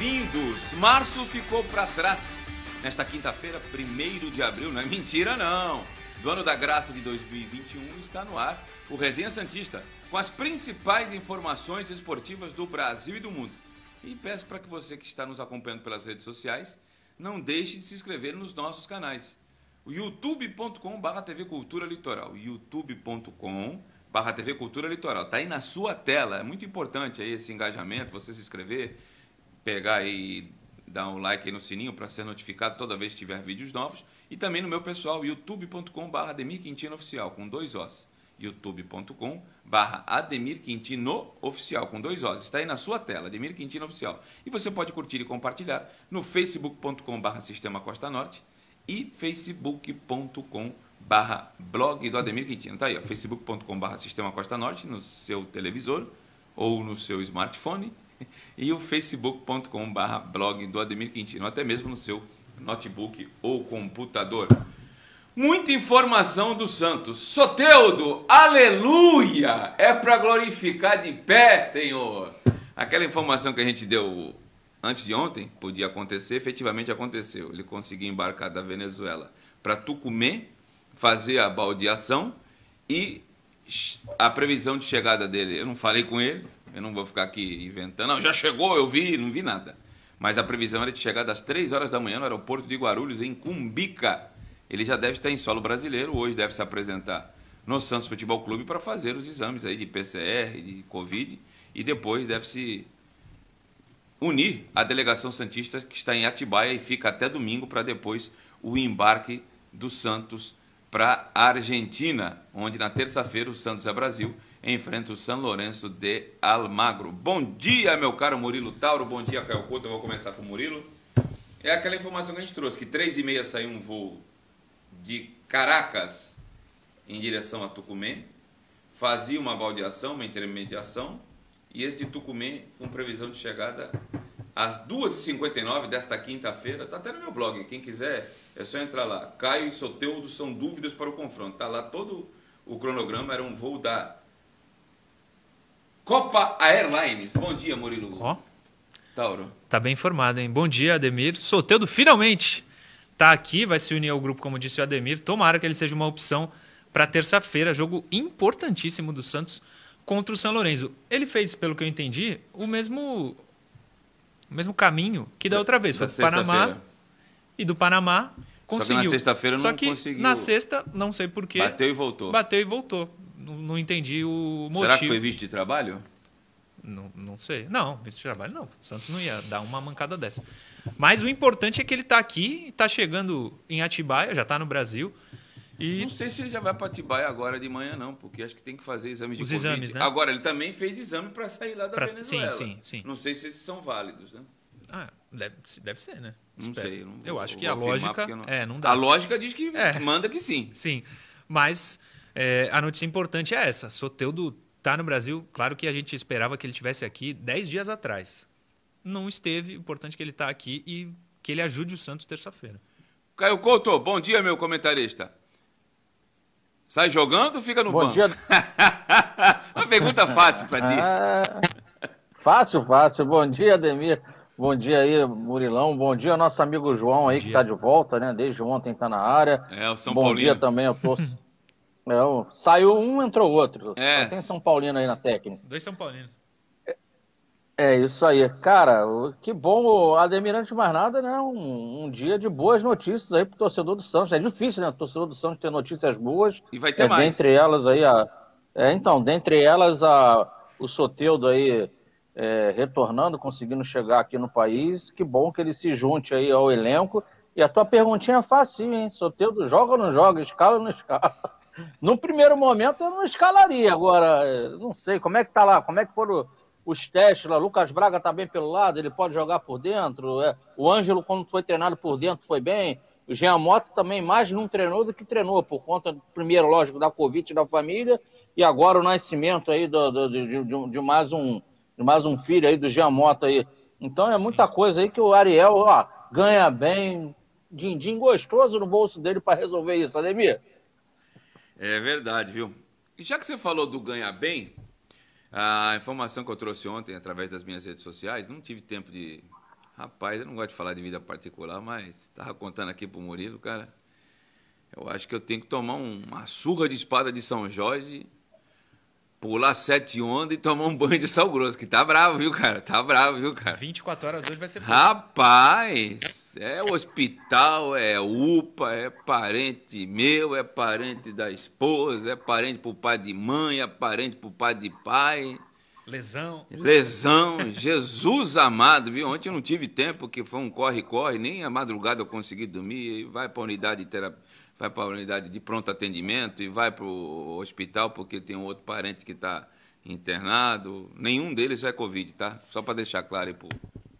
Bem-vindos. Março ficou para trás. Nesta quinta-feira, 1 de abril, não é mentira não. Do ano da graça de 2021 está no ar o Resenha Santista, com as principais informações esportivas do Brasil e do mundo. E peço para que você que está nos acompanhando pelas redes sociais não deixe de se inscrever nos nossos canais. O youtube.com/barra TV Cultura Litoral, youtube.com TV Cultura Litoral. Está aí na sua tela. É muito importante aí esse engajamento, você se inscrever, pegar e dar um like aí no sininho para ser notificado toda vez que tiver vídeos novos. E também no meu pessoal, youtube.com barra Ademir Quintino Oficial, com dois Os. youtube.com barra Ademir Quintino Oficial, com dois Os. Está aí na sua tela, Ademir Quintino Oficial. E você pode curtir e compartilhar no facebook.com barra Sistema Costa Norte e facebook.com barra blog do Ademir Quintino. Tá aí, facebook.com barra Sistema Costa Norte no seu televisor ou no seu smartphone e o facebook.com barra blog do Ademir Quintino, até mesmo no seu notebook ou computador. Muita informação do Santos. Soteudo, aleluia! É para glorificar de pé, Senhor. Aquela informação que a gente deu antes de ontem, podia acontecer, efetivamente aconteceu. Ele conseguiu embarcar da Venezuela para Tucumã, fazer a baldeação e a previsão de chegada dele, eu não falei com ele, eu não vou ficar aqui inventando, não, já chegou, eu vi, não vi nada. Mas a previsão era de chegar às 3 horas da manhã no aeroporto de Guarulhos, em Cumbica. Ele já deve estar em solo brasileiro, hoje deve se apresentar no Santos Futebol Clube para fazer os exames aí de PCR, de Covid, e depois deve se unir à delegação Santista que está em Atibaia e fica até domingo para depois o embarque do Santos para a Argentina, onde na terça-feira o Santos é Brasil enfrenta o São Lourenço de Almagro. Bom dia, meu caro Murilo Tauro. Bom dia, Caio Couto. Eu vou começar com o Murilo. É aquela informação que a gente trouxe, que três e meia saiu um voo de Caracas em direção a Tucumã, fazia uma baldeação, uma intermediação, e esse de Tucumã com previsão de chegada às 2h59 desta quinta-feira. Está até no meu blog, quem quiser é só entrar lá. Caio e Soteudo são dúvidas para o confronto. Está lá todo o cronograma, era um voo da Copa Airlines. Bom dia, Murilo. Ó. Tauro. Tá bem informado, hein? Bom dia, Ademir. Soteudo finalmente tá aqui, vai se unir ao grupo, como disse o Ademir. Tomara que ele seja uma opção para terça-feira, jogo importantíssimo do Santos contra o São Lourenço. Ele fez, pelo que eu entendi, o mesmo o mesmo caminho que da outra vez. Foi para o Panamá e do Panamá conseguiu. Só que na sexta-feira não que conseguiu. Na sexta, não sei porquê. Bateu e voltou. Bateu e voltou. Não, não entendi o motivo. Será que foi visto de trabalho? Não, não sei. Não, visto de trabalho não. O Santos não ia dar uma mancada dessa. Mas o importante é que ele está aqui, está chegando em Atibaia, já está no Brasil. E... Não sei se ele já vai para Atibaia agora de manhã, não, porque acho que tem que fazer exames de Os Covid. exames, né? Agora, ele também fez exame para sair lá da pra... Venezuela. Sim, sim, sim. Não sei se esses são válidos, né? Ah, deve, deve ser, né? Não Espero. sei. Não, eu acho que a lógica. Não... É, não dá. A lógica diz que é. manda que sim. Sim. Mas é, a notícia importante é essa. Soteudo tá no Brasil. Claro que a gente esperava que ele tivesse aqui 10 dias atrás. Não esteve. Importante que ele está aqui e que ele ajude o Santos terça-feira. Caio Couto, bom dia, meu comentarista. Sai jogando ou fica no Bom banco? Dia. Uma pergunta fácil para ti. Ah, fácil, fácil. Bom dia, Ademir. Bom dia aí, Murilão. Bom dia, nosso amigo João aí, que está de volta, né? Desde ontem está na área. É, o São Bom Paulino. dia também, eu torço. é, o... Saiu um, entrou outro. É. Só tem São Paulino aí na técnica. Dois São Paulinos. É isso aí. Cara, que bom, Ademir, antes de mais nada, né? Um, um, dia de boas notícias aí pro torcedor do Santos. É difícil, né? O torcedor do Santos ter notícias boas. E vai ter é, mais. Dentre elas aí, a... é, então, dentre elas, a... o Soteudo aí é, retornando, conseguindo chegar aqui no país. Que bom que ele se junte aí ao elenco. E a tua perguntinha é fácil, hein? Soteudo joga ou não joga? Escala ou não escala? No primeiro momento eu não escalaria, agora não sei como é que tá lá, como é que foram os testes lá. Lucas Braga está bem pelo lado, ele pode jogar por dentro. É. O Ângelo, quando foi treinado por dentro, foi bem. O Jean Mota também mais não treinou do que treinou, por conta, primeiro, lógico, da Covid da família, e agora o nascimento aí do, do, de, de, de, mais um, de mais um filho aí do Jean Mota aí. Então é muita coisa aí que o Ariel ó, ganha bem, din-din gostoso no bolso dele para resolver isso, Ademir. É verdade, viu? E já que você falou do ganhar bem, A informação que eu trouxe ontem através das minhas redes sociais, não tive tempo de. Rapaz, eu não gosto de falar de vida particular, mas estava contando aqui pro Murilo, cara. Eu acho que eu tenho que tomar uma surra de espada de São Jorge, pular sete ondas e tomar um banho de sal grosso, que tá bravo, viu, cara? Tá bravo, viu, cara? 24 horas hoje vai ser. Rapaz, é hospital, é UPA, é parente meu, é parente da esposa, é parente pro pai de mãe, é parente pro pai de pai. Lesão. Lesão, Jesus amado, viu? Ontem eu não tive tempo, porque foi um corre-corre, nem a madrugada eu consegui dormir, vai para a unidade de terapia vai para a unidade de pronto atendimento e vai para o hospital porque tem um outro parente que está internado. Nenhum deles é Covid, tá? Só para deixar claro aí, pô.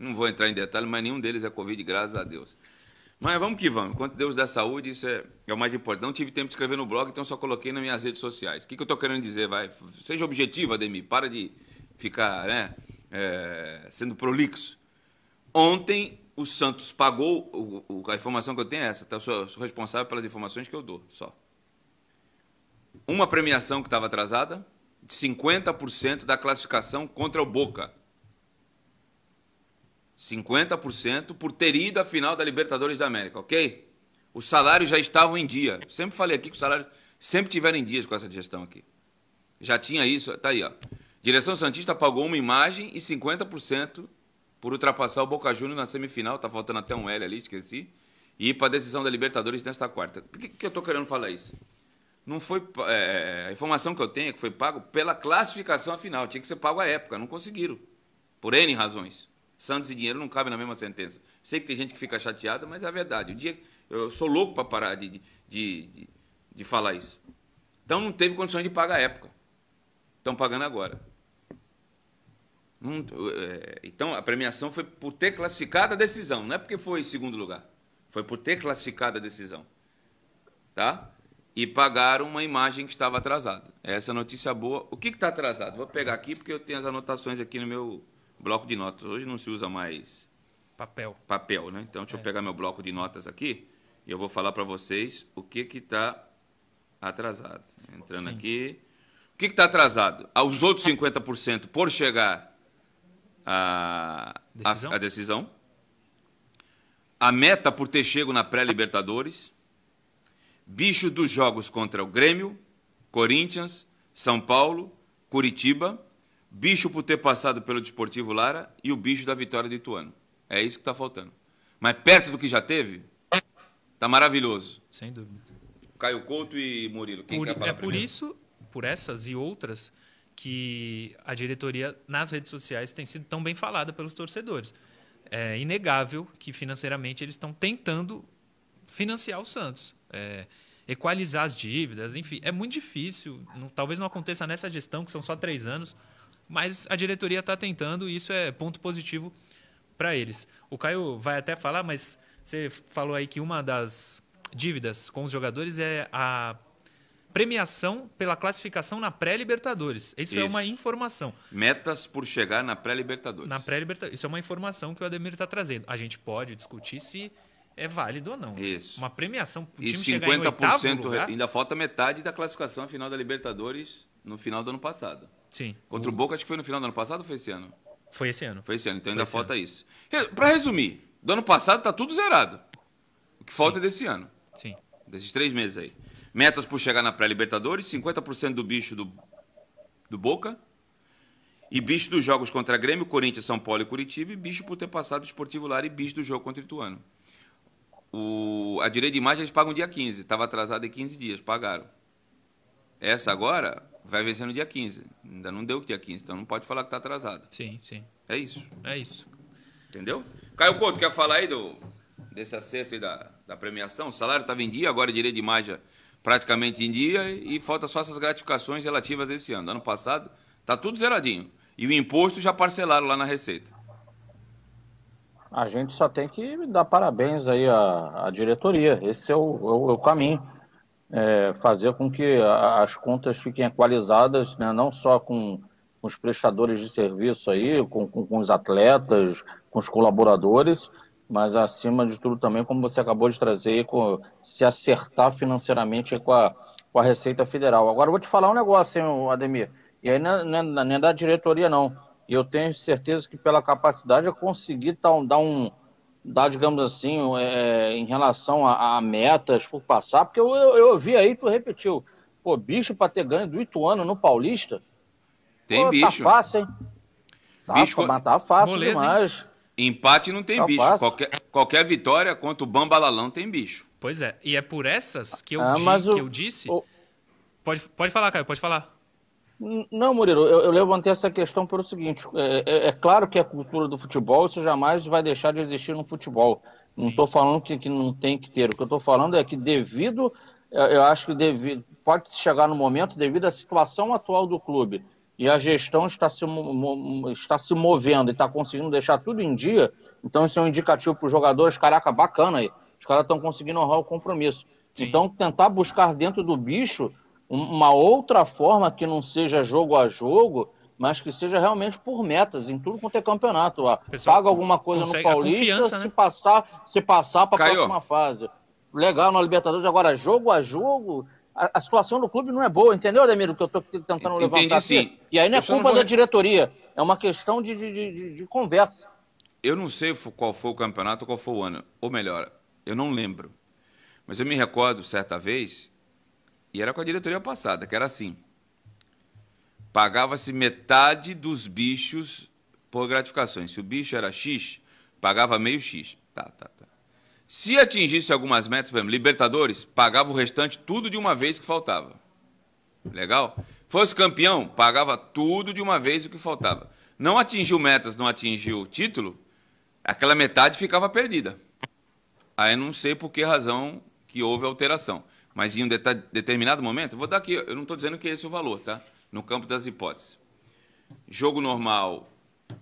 Não vou entrar em detalhe, mas nenhum deles é Covid, graças a Deus. Mas vamos que vamos. Enquanto Deus dá saúde, isso é, é, o mais importante. Não tive tempo de escrever no blog, então só coloquei nas minhas redes sociais. O que, que eu estou querendo dizer? Vai, seja objetivo, Ademir. Para de ficar né, é, sendo prolixo. Ontem o Santos pagou, o, o, a informação que eu tenho é essa, tá? eu sou, sou, responsável pelas informações que eu dou, só. Uma premiação que estava atrasada, de 50% da classificação contra o Boca. 50% por ter ido à final da Libertadores da América, ok? Os salários já estavam em dia. Sempre falei aqui que os salários sempre tiveram em dias com essa gestão aqui. Já tinha isso, tá aí, ó. Direção Santista pagou uma imagem e 50% por ultrapassar o Boca Juniors na semifinal, tá faltando até um L ali, esqueci, e ir para a decisão da Libertadores nesta quarta. Por que, que eu estou querendo falar isso? Não foi é, a informação que eu tenho é que foi pago pela classificação final, tinha que ser pago à época, não conseguiram, por N razões. Santos e dinheiro não cabem na mesma sentença. Sei que tem gente que fica chateada, mas é a verdade. O dia eu sou louco para parar de, de, de, de falar isso. Então não teve condições de pagar à época. Estão pagando agora. É, então, a premiação foi por ter classificado a decisão, não é porque foi em segundo lugar. Foi por ter classificado a decisão. Tá? E pagaram uma imagem que estava atrasada. Essa é notícia boa. O que está atrasado? Vou pegar aqui porque eu tenho as anotações aqui no meu bloco de notas. Hoje não se usa mais papel. Papel, né? Então, deixa é. eu pegar meu bloco de notas aqui e eu vou falar para vocês o que está atrasado. Entrando Sim. aqui. O que está atrasado? Os outros 50% por chegar a decisão. A, a decisão. A meta por ter chego na pré-Libertadores. Bicho dos jogos contra o Grêmio, Corinthians, São Paulo, Curitiba. Bicho por ter passado pelo Desportivo Lara e o bicho da vitória de Ituano. É isso que está faltando. Mas perto do que já teve, tá maravilhoso. Sem dúvida. Caio Couto e Murilo. Quem por, quer falar É primeiro? por isso, por essas e outras, que a diretoria nas redes sociais tem sido tão bem falada pelos torcedores. É inegável que financeiramente eles estão tentando financiar o Santos, é, equalizar as dívidas, enfim, é muito difícil. Não, talvez não aconteça nessa gestão, que são só três anos, mas a diretoria está tentando e isso é ponto positivo para eles. O Caio vai até falar, mas você falou aí que uma das dívidas com os jogadores é a premiação pela classificação na pré-Libertadores. Isso, Isso, é uma informação. Metas por chegar na pré-Libertadores. Na pré-Libertadores. Isso é uma informação que o Ademir está trazendo. A gente pode discutir se é válido ou não. Isso. Uma premiação o time 50% chegar em lugar, ainda falta metade da classificação final da Libertadores no final do ano passado. Sim. Contra o, o Boca, acho que foi no final do ano passado ou foi esse ano? Foi esse ano. Foi esse ano, então foi ainda falta ano. isso. Para resumir, do ano passado está tudo zerado. O que falta Sim. é desse ano. Sim. Desses três meses aí. Metas por chegar na pré-Libertadores, 50% do bicho do, do Boca. E bicho dos jogos contra Grêmio, Corinthians, São Paulo e Curitiba. E bicho por ter passado o Esportivo Lar e bicho do jogo contra o Ituano. O, a direita de imagem eles pagam dia 15. Estava atrasado em 15 dias, pagaram. Essa agora vai vencer no dia 15. Ainda não deu o dia 15, então não pode falar que está atrasado. Sim, sim. É isso. É isso. Entendeu? Caio Couto, quer falar aí do, desse acerto aí da, da premiação? O salário estava em dia, agora a direita de imagem praticamente em dia e falta só essas gratificações relativas a esse ano. Ano passado está tudo zeradinho. E o imposto já parcelaram lá na Receita. A gente só tem que dar parabéns aí à, à diretoria. Esse é o, é o, é o caminho. É fazer com que as contas fiquem equalizadas, né? não só com, os prestadores de serviço aí, com, com, com os atletas, com os colaboradores, mas acima de tudo também, como você acabou de trazer, com, se acertar financeiramente com a, com a Receita Federal. Agora eu vou te falar um negócio, hein, Ademir. E aí não é, não é da diretoria, não. Eu tenho certeza que pela capacidade eu consegui dar um, dar, um, dar, digamos assim, é, em relação a, a, metas por passar, porque eu, eu, eu ouvi aí, tu repetiu, pô, bicho para ter ganho do Ituano no Paulista. Tem pô, tá bicho. Tá fácil, hein? Tá, bicho, mas tá fácil Moleza, demais. Empate não tem tá bicho. Qualquer, qualquer vitória contra o Bambalalão tem bicho. Pois é. E é por essas que eu, ah, di, que o, eu disse. O... Pode, pode falar, Caio, pode falar. Não, Murilo, eu, eu levantei essa questão pelo seguinte: é, é, é, claro que a cultura do futebol, isso jamais vai deixar de existir no futebol. Sim. Não estou falando que, que não tem que ter. O que eu estou falando é que, devido, eu acho que devido, pode chegar no momento, devido à situação atual do clube, e a gestão está se, está se movendo e está conseguindo deixar tudo em dia, então isso é um indicativo para os jogadores, caraca, bacana aí. Os caras estão conseguindo honrar o compromisso. Sim. Então, tentar buscar dentro do bicho uma outra forma que não seja jogo a jogo, mas que seja realmente por metas, em tudo quanto é campeonato. Pessoal, Paga alguma coisa no Paulista, né? se passar, se passar para a próxima fase. Legal na Libertadores, agora jogo a jogo, a, a, situação do clube não é boa, entendeu, Ademir? Que eu estou tentando Entendi, levantar sim. Aqui. E aí não é culpa não vou... da diretoria, é uma questão de, de, de, de, conversa. Eu não sei qual foi o campeonato, qual foi o ano. Ou melhor, eu não lembro. Mas eu me recordo, certa vez, e era com a diretoria passada, que era assim. Pagava-se metade dos bichos por gratificações. Se o bicho era X, pagava meio X. Tá, tá, tá. Se atingisse algumas metas, por exemplo, Libertadores, pagava o restante tudo de uma vez que faltava. Legal? Fosse campeão, pagava tudo de uma vez o que faltava. Não atingiu metas, não atingiu título, aquela metade ficava perdida. Aí não sei por que razão que houve alteração. Mas em um determinado momento, vou dar aqui, eu não estou dizendo que esse é o valor, tá? No campo das hipóteses. Jogo normal,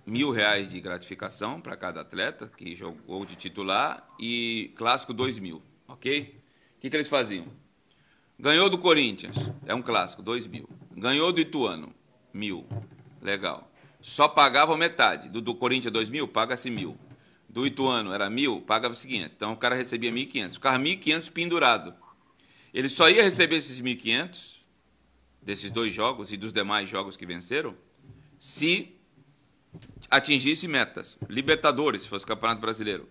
mil reais de gratificação para cada atleta que jogou de titular e clássico dois mil, ok? O que, que eles faziam? Ganhou do Corinthians, é um clássico, dois mil. Ganhou do Ituano, mil, legal. Só pagavam metade. Do, do Corinthians, dois mil, paga-se mil. Do Ituano era mil, pagava-se 500. Então o cara recebia 1.500. Ficava 1.500 pendurado. Ele só ia receber esses 1.500 desses dois jogos e dos demais jogos que venceram se atingisse metas. Libertadores, se fosse Campeonato Brasileiro.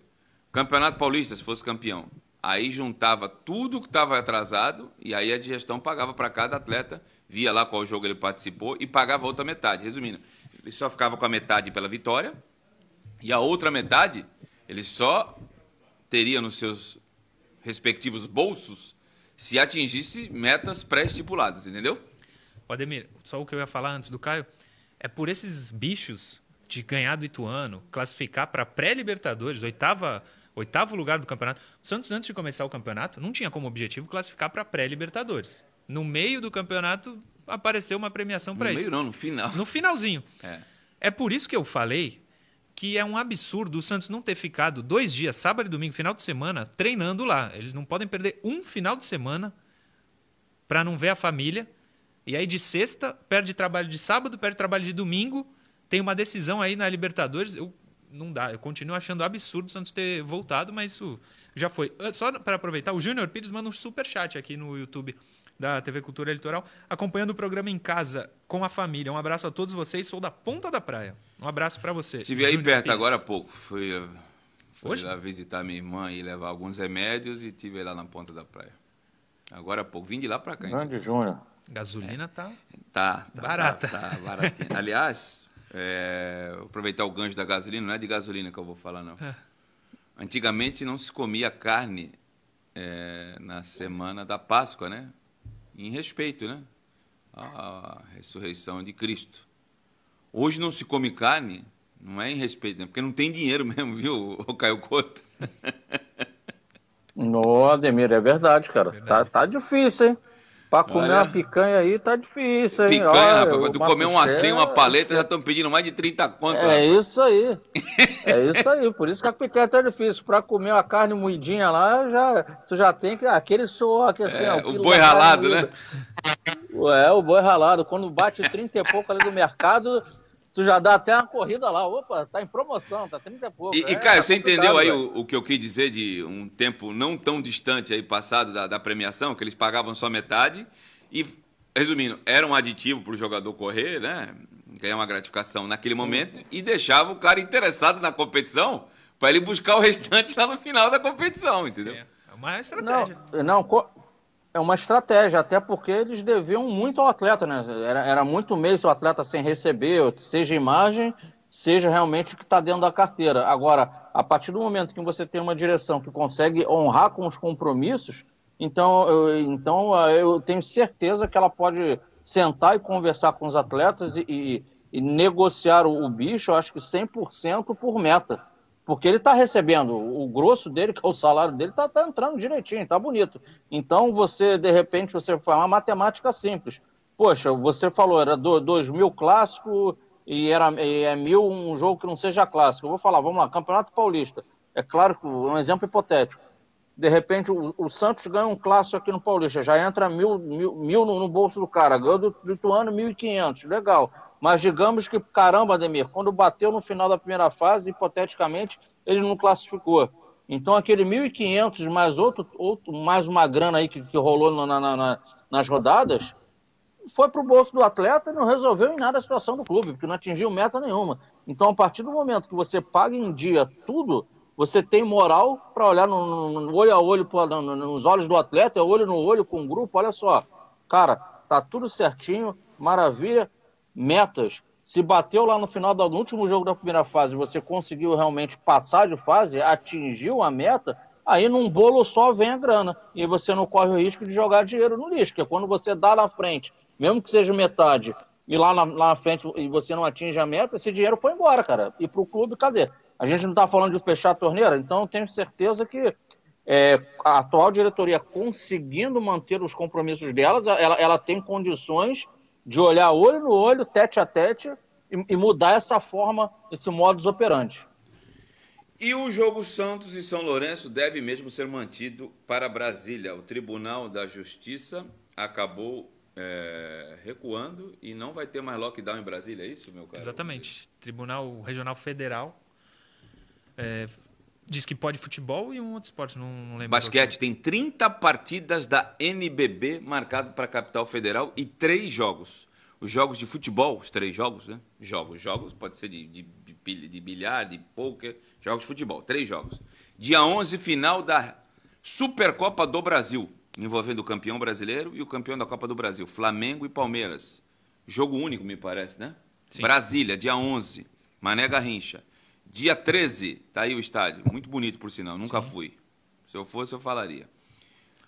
Campeonato Paulista, se fosse campeão. Aí juntava tudo que estava atrasado e aí a gestão pagava para cada atleta, via lá qual jogo ele participou e pagava outra metade. Resumindo, ele só ficava com a metade pela vitória e a outra metade ele só teria nos seus respectivos bolsos se atingisse metas pré-estipuladas, entendeu? Ademir, só o que eu ia falar antes do Caio, é por esses bichos de ganhar do Ituano, classificar para pré-Libertadores, oitava, oitavo lugar do campeonato. O Santos, antes de começar o campeonato, não tinha como objetivo classificar para pré-Libertadores. No meio do campeonato, apareceu uma premiação para isso. No meio não, no final. No finalzinho. É. é por isso que eu falei que é um absurdo o Santos não ter ficado dois dias, sábado e domingo, final de semana, treinando lá. Eles não podem perder um final de semana para não ver a família. E aí de sexta, perde trabalho de sábado, perde trabalho de domingo. Tem uma decisão aí na Libertadores. Eu, não dá, eu continuo achando absurdo o Santos ter voltado, mas isso já foi. Só para aproveitar, o Júnior Pires manda um super chat aqui no YouTube da TV Cultura Litoral, acompanhando o programa em casa com a família. Um abraço a todos vocês, sou da Ponta da Praia. Um abraço para você. Estive aí perto Pires. agora há pouco. Fui, eh, fui lá visitar minha irmã e levar alguns remédios e estive lá na Ponta da Praia. Agora há pouco. Vim de lá para cá. Grande Júnior. Gasolina é. tá, tá, tá barata. Tá, tá baratinha. Aliás, é, aproveitar o gancho da gasolina, não é de gasolina que eu vou falar, não. É. Antigamente não se comia carne é, na semana da Páscoa, né? Em respeito né, à ressurreição de Cristo. Hoje não se come carne, não é em respeito, né, porque não tem dinheiro mesmo, viu, o Caio Couto? No, Ademir, é verdade, cara. Verdade. Tá, tá difícil, hein? Pra comer Olha, uma picanha aí tá difícil, hein? Picanha, Olha, rapaz, tu comer um assim, uma paleta, já estão pedindo mais de 30 conto. É rapaz. isso aí. É isso aí. Por isso que a picanha tá difícil. Pra comer uma carne moidinha lá, já, tu já tem que, aquele suor que assim, é, ó, o boi ralado, né? É, o boi ralado. Quando bate 30 e pouco ali no mercado, tu já dá até uma corrida lá. Opa, tá em promoção, tá 30 e pouco. E, é, e Caio, tá você entendeu aí o, o, que eu quis dizer de um tempo não tão distante aí passado da, da premiação, que eles pagavam só metade e resumindo, era um aditivo para o jogador correr, né? Ganhar uma gratificação naquele momento e deixava o cara interessado na competição para ele buscar o restante lá no final da competição, entendeu? Sim, é uma estratégia. Não, não, é uma estratégia, até porque eles deviam muito ao atleta, né? Era, era muito mês o atleta sem receber, seja imagem, seja realmente o que está dentro da carteira. Agora, a partir do momento que você tem uma direção que consegue honrar com os compromissos, então eu, então eu tenho certeza que ela pode sentar e conversar com os atletas e, e, e negociar o, o, bicho, acho que 100% por meta. Porque ele está recebendo o grosso dele, que é o salário dele, está tá entrando direitinho, está bonito. Então você, de repente, você faz uma matemática simples. Poxa, você falou, era 2 mil clássico e era e é mil um jogo que não seja clássico. Eu vou falar, vamos lá, Campeonato Paulista. É claro que um exemplo hipotético de repente o, o, Santos ganha um clássico aqui no Paulista, já entra mil, mil, mil no, no, bolso do cara, ganhou do Lituano 1.500, legal. Mas digamos que, caramba, Ademir, quando bateu no final da primeira fase, hipoteticamente, ele não classificou. Então aquele 1.500 mais outro, outro, mais uma grana aí que, que rolou na, na, na, nas rodadas, foi para o bolso do atleta e não resolveu em nada a situação do clube, porque não atingiu meta nenhuma. Então, a partir do momento que você paga em dia tudo, você tem moral para olhar no, no, olho a olho, no, nos olhos do atleta, olho no olho com o grupo. Olha só, cara, tá tudo certinho, maravilha, metas. Se bateu lá no final do último jogo da primeira fase, você conseguiu realmente passar de fase, atingiu a meta, aí num bolo só vem a grana. E você não corre o risco de jogar dinheiro no lixo, que é quando você dá na frente, mesmo que seja metade, e lá na, lá na frente e você não atinge a meta, esse dinheiro foi embora, cara. E pro clube, cadê? A gente não está falando de fechar a torneira, então tenho certeza que é, a atual diretoria conseguindo manter os compromissos delas, ela, ela tem condições de olhar olho no olho, tete a tete, e, e mudar essa forma, esse modus operandi. E o jogo Santos e São Lourenço deve mesmo ser mantido para Brasília. O Tribunal da Justiça acabou é, recuando e não vai ter mais lockdown em Brasília, é isso, meu cara? Exatamente. Tribunal Regional Federal é, diz que pode futebol e um outro esporte, não, não lembro. Basquete, tem 30 partidas da NBB marcado para a capital federal e três jogos. Os jogos de futebol, os três jogos, né? Jogos, jogos, pode ser de, de, de, de bilhar, de pôquer, jogos de futebol, três jogos. Dia 11, final da Supercopa do Brasil, envolvendo o campeão brasileiro e o campeão da Copa do Brasil, Flamengo e Palmeiras. Jogo único, me parece, né? Sim. Brasília, dia 11, Mané Garrincha. Dia 13, tá aí o estádio. Muito bonito, por sinal. Nunca Sim. fui. Se eu fosse, eu falaria.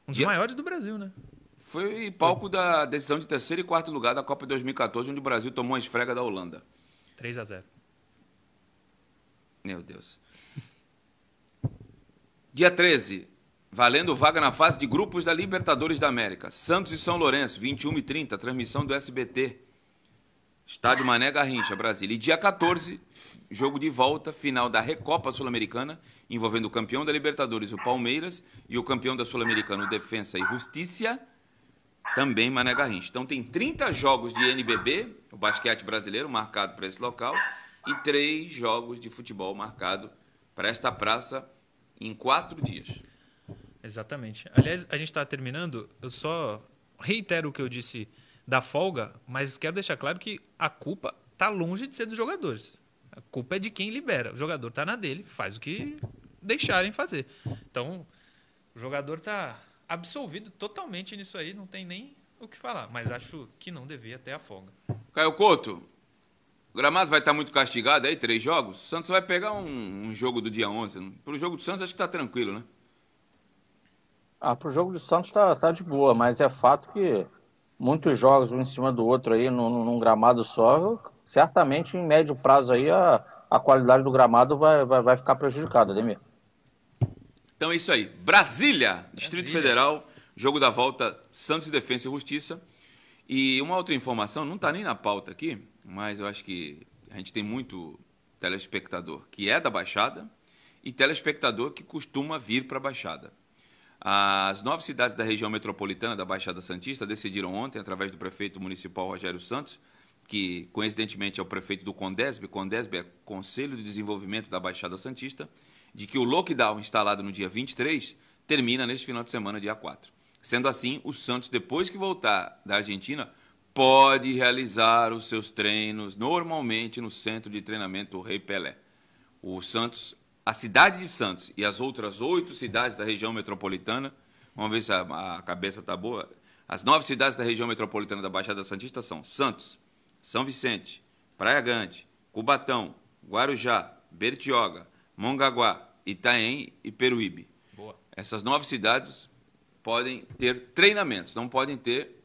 Um dos Dia... maiores do Brasil, né? Foi palco Foi. da decisão de terceiro e quarto lugar da Copa 2014, onde o Brasil tomou a esfrega da Holanda. 3 a 0 Meu Deus. Dia 13, valendo vaga na fase de grupos da Libertadores da América. Santos e São Lourenço, 21 e 30, transmissão do SBT. Estádio Mané Garrincha, Brasília. E dia 14, jogo de volta, final da Recopa Sul-Americana, envolvendo o campeão da Libertadores, o Palmeiras, e o campeão da Sul-Americana, o Defensa e Justiça, também Mané Garrincha. Então tem 30 jogos de NBB, o basquete brasileiro, marcado para esse local, e três jogos de futebol marcado para esta praça em quatro dias. Exatamente. Aliás, a gente está terminando, eu só reitero o que eu disse da folga, mas quero deixar claro que a culpa está longe de ser dos jogadores. A culpa é de quem libera. O jogador está na dele, faz o que deixarem fazer. Então, o jogador está absolvido totalmente nisso aí, não tem nem o que falar. Mas acho que não devia ter a folga. Caio Couto, o gramado vai estar tá muito castigado aí, três jogos. O Santos vai pegar um, um jogo do dia 11. Para o jogo do Santos, acho que está tranquilo, né? Ah, para o jogo do Santos está tá de boa, mas é fato que muitos jogos um em cima do outro aí num, num gramado só, certamente em médio prazo aí a, a qualidade do gramado vai, vai, vai ficar prejudicada, Ademir. Então é isso aí. Brasília, Distrito Brasília. Federal, jogo da volta Santos e Defesa e Justiça. E uma outra informação, não está nem na pauta aqui, mas eu acho que a gente tem muito telespectador que é da Baixada e telespectador que costuma vir para a Baixada. As nove cidades da região metropolitana da Baixada Santista decidiram ontem, através do prefeito municipal Rogério Santos, que coincidentemente é o prefeito do Condesb, Condesb é Conselho de Desenvolvimento da Baixada Santista, de que o lockdown instalado no dia 23 termina neste final de semana, dia 4. Sendo assim, o Santos, depois que voltar da Argentina, pode realizar os seus treinos normalmente no centro de treinamento Rei Pelé. O Santos, a cidade de Santos e as outras oito cidades da região metropolitana, vamos ver se a, a cabeça está boa. As nove cidades da região metropolitana da Baixada Santista são Santos, São Vicente, Praia Grande, Cubatão, Guarujá, Bertioga, Mongaguá, Itaém e Peruíbe. Boa. Essas nove cidades podem ter treinamentos, não podem ter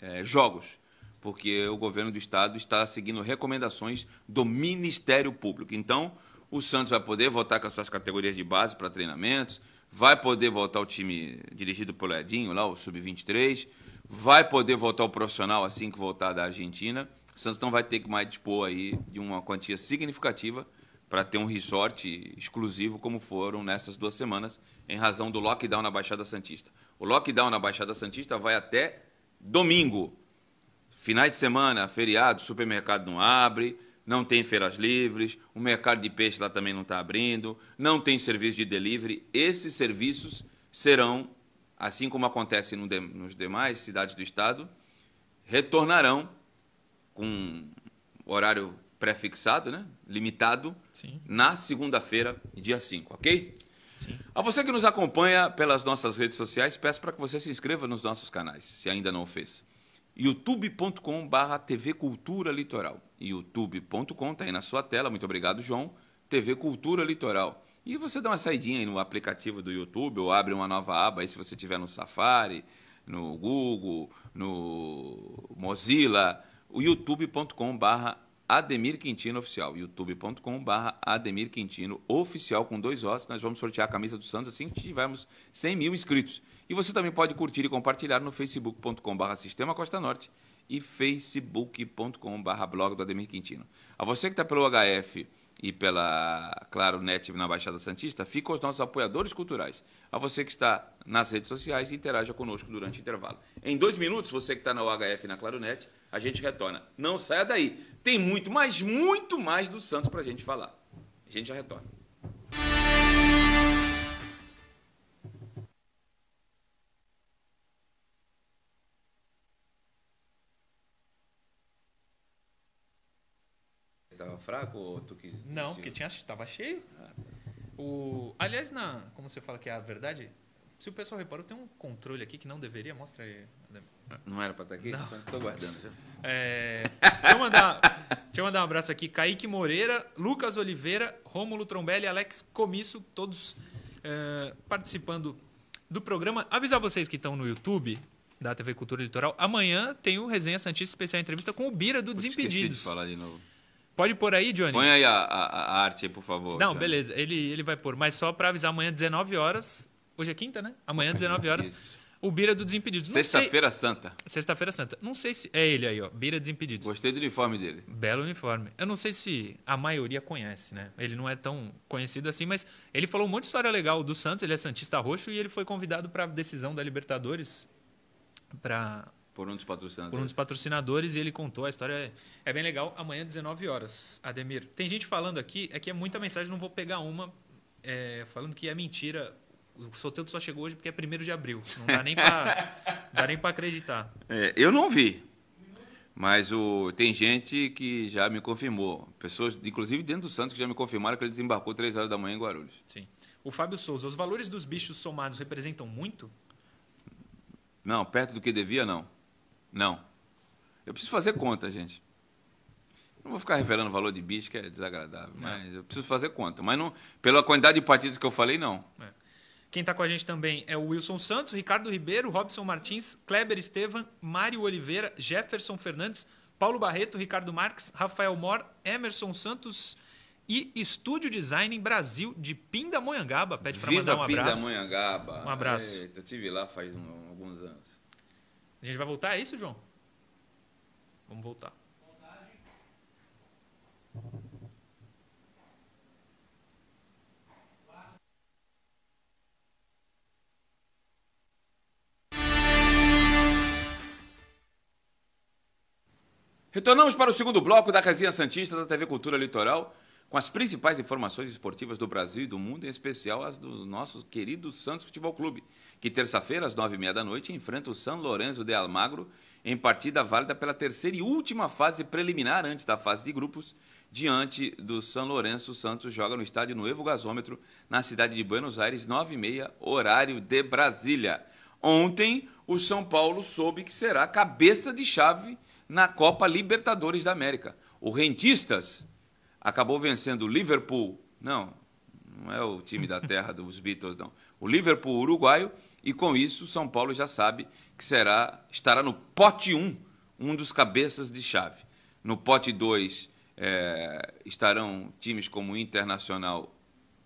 é, jogos, porque o governo do estado está seguindo recomendações do Ministério Público. Então, o Santos vai poder voltar com as suas categorias de base para treinamentos, vai poder voltar o time dirigido pelo Edinho, lá, o Sub-23, vai poder voltar o profissional assim que voltar da Argentina. O Santos não vai ter que mais dispor aí de uma quantia significativa para ter um resort exclusivo como foram nessas duas semanas, em razão do lockdown na Baixada Santista. O lockdown na Baixada Santista vai até domingo. Finais de semana, feriado, supermercado não abre, não tem feiras livres, o mercado de peixe lá também não está abrindo, não tem serviço de delivery. Esses serviços serão, assim como acontece no de, nos demais cidades do estado, retornarão com horário pré-fixado, né? limitado, Sim. na segunda-feira, dia 5, ok? Sim. A você que nos acompanha pelas nossas redes sociais, peço para que você se inscreva nos nossos canais, se ainda não o fez. youtube.com.br TV Cultura Litoral. youtube.com, está aí na sua tela, muito obrigado, João. TV Cultura Litoral. E você dá uma saidinha aí no aplicativo do YouTube ou abre uma nova aba aí se você estiver no Safari, no Google, no Mozilla, o youtube.com.br Ademir Quintino Oficial, youtube.com.br Ademir Quintino Oficial com dois ossos. Nós vamos sortear a camisa do Santos assim que tivermos 100 mil inscritos. E você também pode curtir e compartilhar no facebook.com.br Sistema Costa Norte e facebook.com.br blog do Ademir Quintino. A você que está pelo HF e pela Claro Net na Baixada Santista, fica os nossos apoiadores culturais. A você que está nas redes sociais, interaja conosco durante o intervalo. Em dois minutos, você que está na UHF e na Claro Net, a gente retorna. Não saia daí. Tem muito, mas muito mais do Santos para a gente falar. A gente já retorna. Tava fraco ou tu que Não, porque tinha tava cheio. Ah, tá. O aliás, na, como você fala que é a verdade, se o pessoal reparou, tem um controle aqui que não deveria, mostra aí. Não era para estar aqui? Estou guardando já. É, deixa, eu mandar, deixa eu mandar um abraço aqui. Kaique Moreira, Lucas Oliveira, Rômulo Trombelli, Alex Comisso, todos é, participando do programa. Avisar vocês que estão no YouTube da TV Cultura Litoral, amanhã tem o Resenha Santista Especial Entrevista com o Bira do Desimpedidos. de falar de novo. Pode pôr aí, Johnny? Põe aí a, a, a arte aí, por favor. Não, Johnny. beleza. Ele, ele vai pôr. Mas só para avisar, amanhã, 19 horas. Hoje é quinta, né? Amanhã, 19 horas. Isso. O Bira do Desimpedidos. Sexta-feira Santa. Sexta-feira Santa. Não sei se. É ele aí, ó. Bira Desimpedidos. Gostei do uniforme dele. Belo uniforme. Eu não sei se a maioria conhece, né? Ele não é tão conhecido assim, mas ele falou um monte de história legal do Santos. Ele é Santista Roxo e ele foi convidado para a decisão da Libertadores. Para. Por um dos patrocinadores. Por um dos patrocinadores e ele contou. A história é, bem legal. Amanhã, 19 horas. Ademir. Tem gente falando aqui, é que é muita mensagem, não vou pegar uma. É, falando que é mentira o sorteio só chegou hoje porque é 1 de abril. Não dá nem para acreditar. É, eu não vi. Mas o, tem gente que já me confirmou. Pessoas, inclusive dentro do Santos, que já me confirmaram que ele desembarcou 3 horas da manhã em Guarulhos. Sim. O Fábio Souza, os valores dos bichos somados representam muito? Não, perto do que devia, não. Não. Eu preciso fazer conta, gente. Não vou ficar revelando o valor de bicho, que é desagradável, não. mas eu preciso fazer conta. Mas não, pela quantidade de partidas que eu falei, não. É. Quem está com a gente também é o Wilson Santos, Ricardo Ribeiro, Robson Martins, Kleber Estevam, Mário Oliveira, Jefferson Fernandes, Paulo Barreto, Ricardo Marques, Rafael Mor, Emerson Santos e Estúdio Design Brasil de Pindamonhangaba. Pede para mandar um abraço. Pindamonhangaba. Um abraço. Eita, eu estive lá faz um, alguns anos. A gente vai voltar, é isso, João? Vamos voltar. Retornamos para o segundo bloco da Resenha Santista da TV Cultura Litoral, com as principais informações esportivas do Brasil e do mundo, em especial as do nosso querido Santos Futebol Clube, que terça-feira, às nove e meia da noite, enfrenta o São Lourenço de Almagro em partida válida pela terceira e última fase preliminar antes da fase de grupos, diante do São Lourenço. Santos joga no estádio Novo Gasômetro, na cidade de Buenos Aires, 9h30, horário de Brasília. Ontem, o São Paulo soube que será cabeça de chave na Copa Libertadores da América. O Rentistas acabou vencendo o Liverpool. Não, não é o time da terra dos Beatles, não. O Liverpool uruguaio, e com isso, o São Paulo já sabe que será estará no pote 1, um dos cabeças de chave. No pote 2 é, estarão times como o Internacional.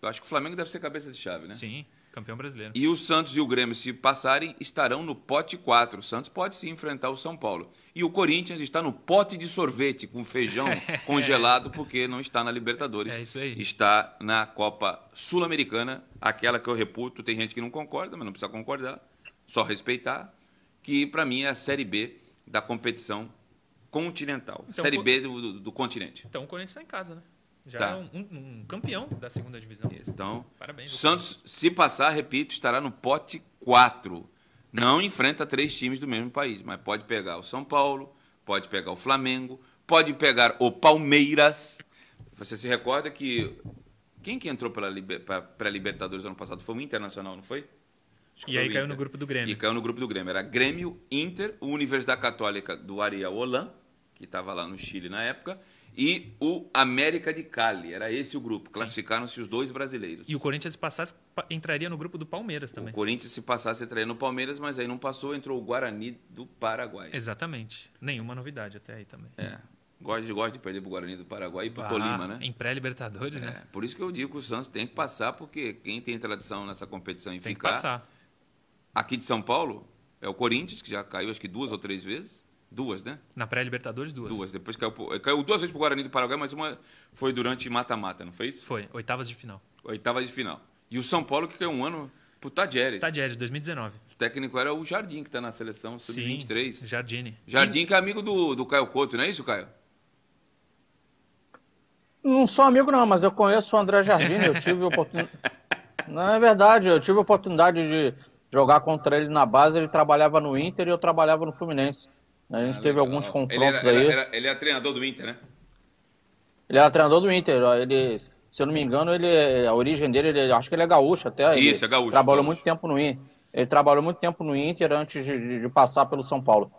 Eu acho que o Flamengo deve ser cabeça de chave, né? Sim, campeão brasileiro. E o Santos e o Grêmio, se passarem, estarão no pote 4. O Santos pode se enfrentar o São Paulo. E o Corinthians está no pote de sorvete com feijão congelado, porque não está na Libertadores. É isso aí. Está na Copa Sul-Americana, aquela que eu reputo. Tem gente que não concorda, mas não precisa concordar, só respeitar que para mim é a Série B da competição continental. Então, Série B do, do, do, continente. Então o Corinthians está em casa, né? Já tá. é um, um, campeão da segunda divisão. Isso, então, Parabéns. Santos, se passar, repito, estará no pote 4. Não enfrenta três times do mesmo país, mas pode pegar o São Paulo, pode pegar o Flamengo, pode pegar o Palmeiras. Você se recorda que quem que entrou para a Libertadores ano passado foi o Internacional, não foi? E aí caiu no grupo do Grêmio. E caiu no grupo do Grêmio. Era Grêmio, Inter, Universidade Católica do Ariel Holan, que estava lá no Chile na época, e o América de Cali. Era esse o grupo. Classificaram-se os dois brasileiros. E o Corinthians, se passasse, entraria no grupo do Palmeiras também. O Corinthians, se passasse, entraria no Palmeiras, mas aí não passou, entrou o Guarani do Paraguai. Exatamente. Nenhuma novidade até aí também. É. Gosto, gosto de perder para o Guarani do Paraguai e para o ah, Tolima, né? Em pré-Libertadores, é, né? Por isso que eu digo que o Santos tem que passar, porque quem tem tradição nessa competição e tem ficar. Tem que passar Aqui de São Paulo é o Corinthians, que já caiu acho que duas ou três vezes. Duas, né? Na pré-Libertadores, duas. Duas. Depois caiu, caiu duas vezes para o Guarani do Paraguai, mas uma foi durante mata-mata, não foi isso? Foi, oitavas de final. Oitavas de final. E o São Paulo, que caiu um ano pro Tadieres. Tadieres, 2019. O técnico era o Jardim, que está na seleção sub-23. Sim, Jardim. Jardim, que é amigo do, do Caio Couto, não é isso, Caio? Não sou amigo, não, mas eu conheço o André Jardim. Eu tive oportunidade. Não é verdade, eu tive a oportunidade de jogar contra ele na base, ele trabalhava no Inter e eu trabalhava no Fluminense. A gente ah, teve legal. alguns confrontos ele era, aí. Era, ele era treinador do Inter, né? Ele era treinador do Inter. Ele, se eu não me engano, ele, a origem dele, ele, acho que ele é gaúcho até. Isso, é gaúcho. Trabalhou gaúcho. muito tempo no Inter. Ele trabalhou muito tempo no Inter antes de, de passar pelo São Paulo.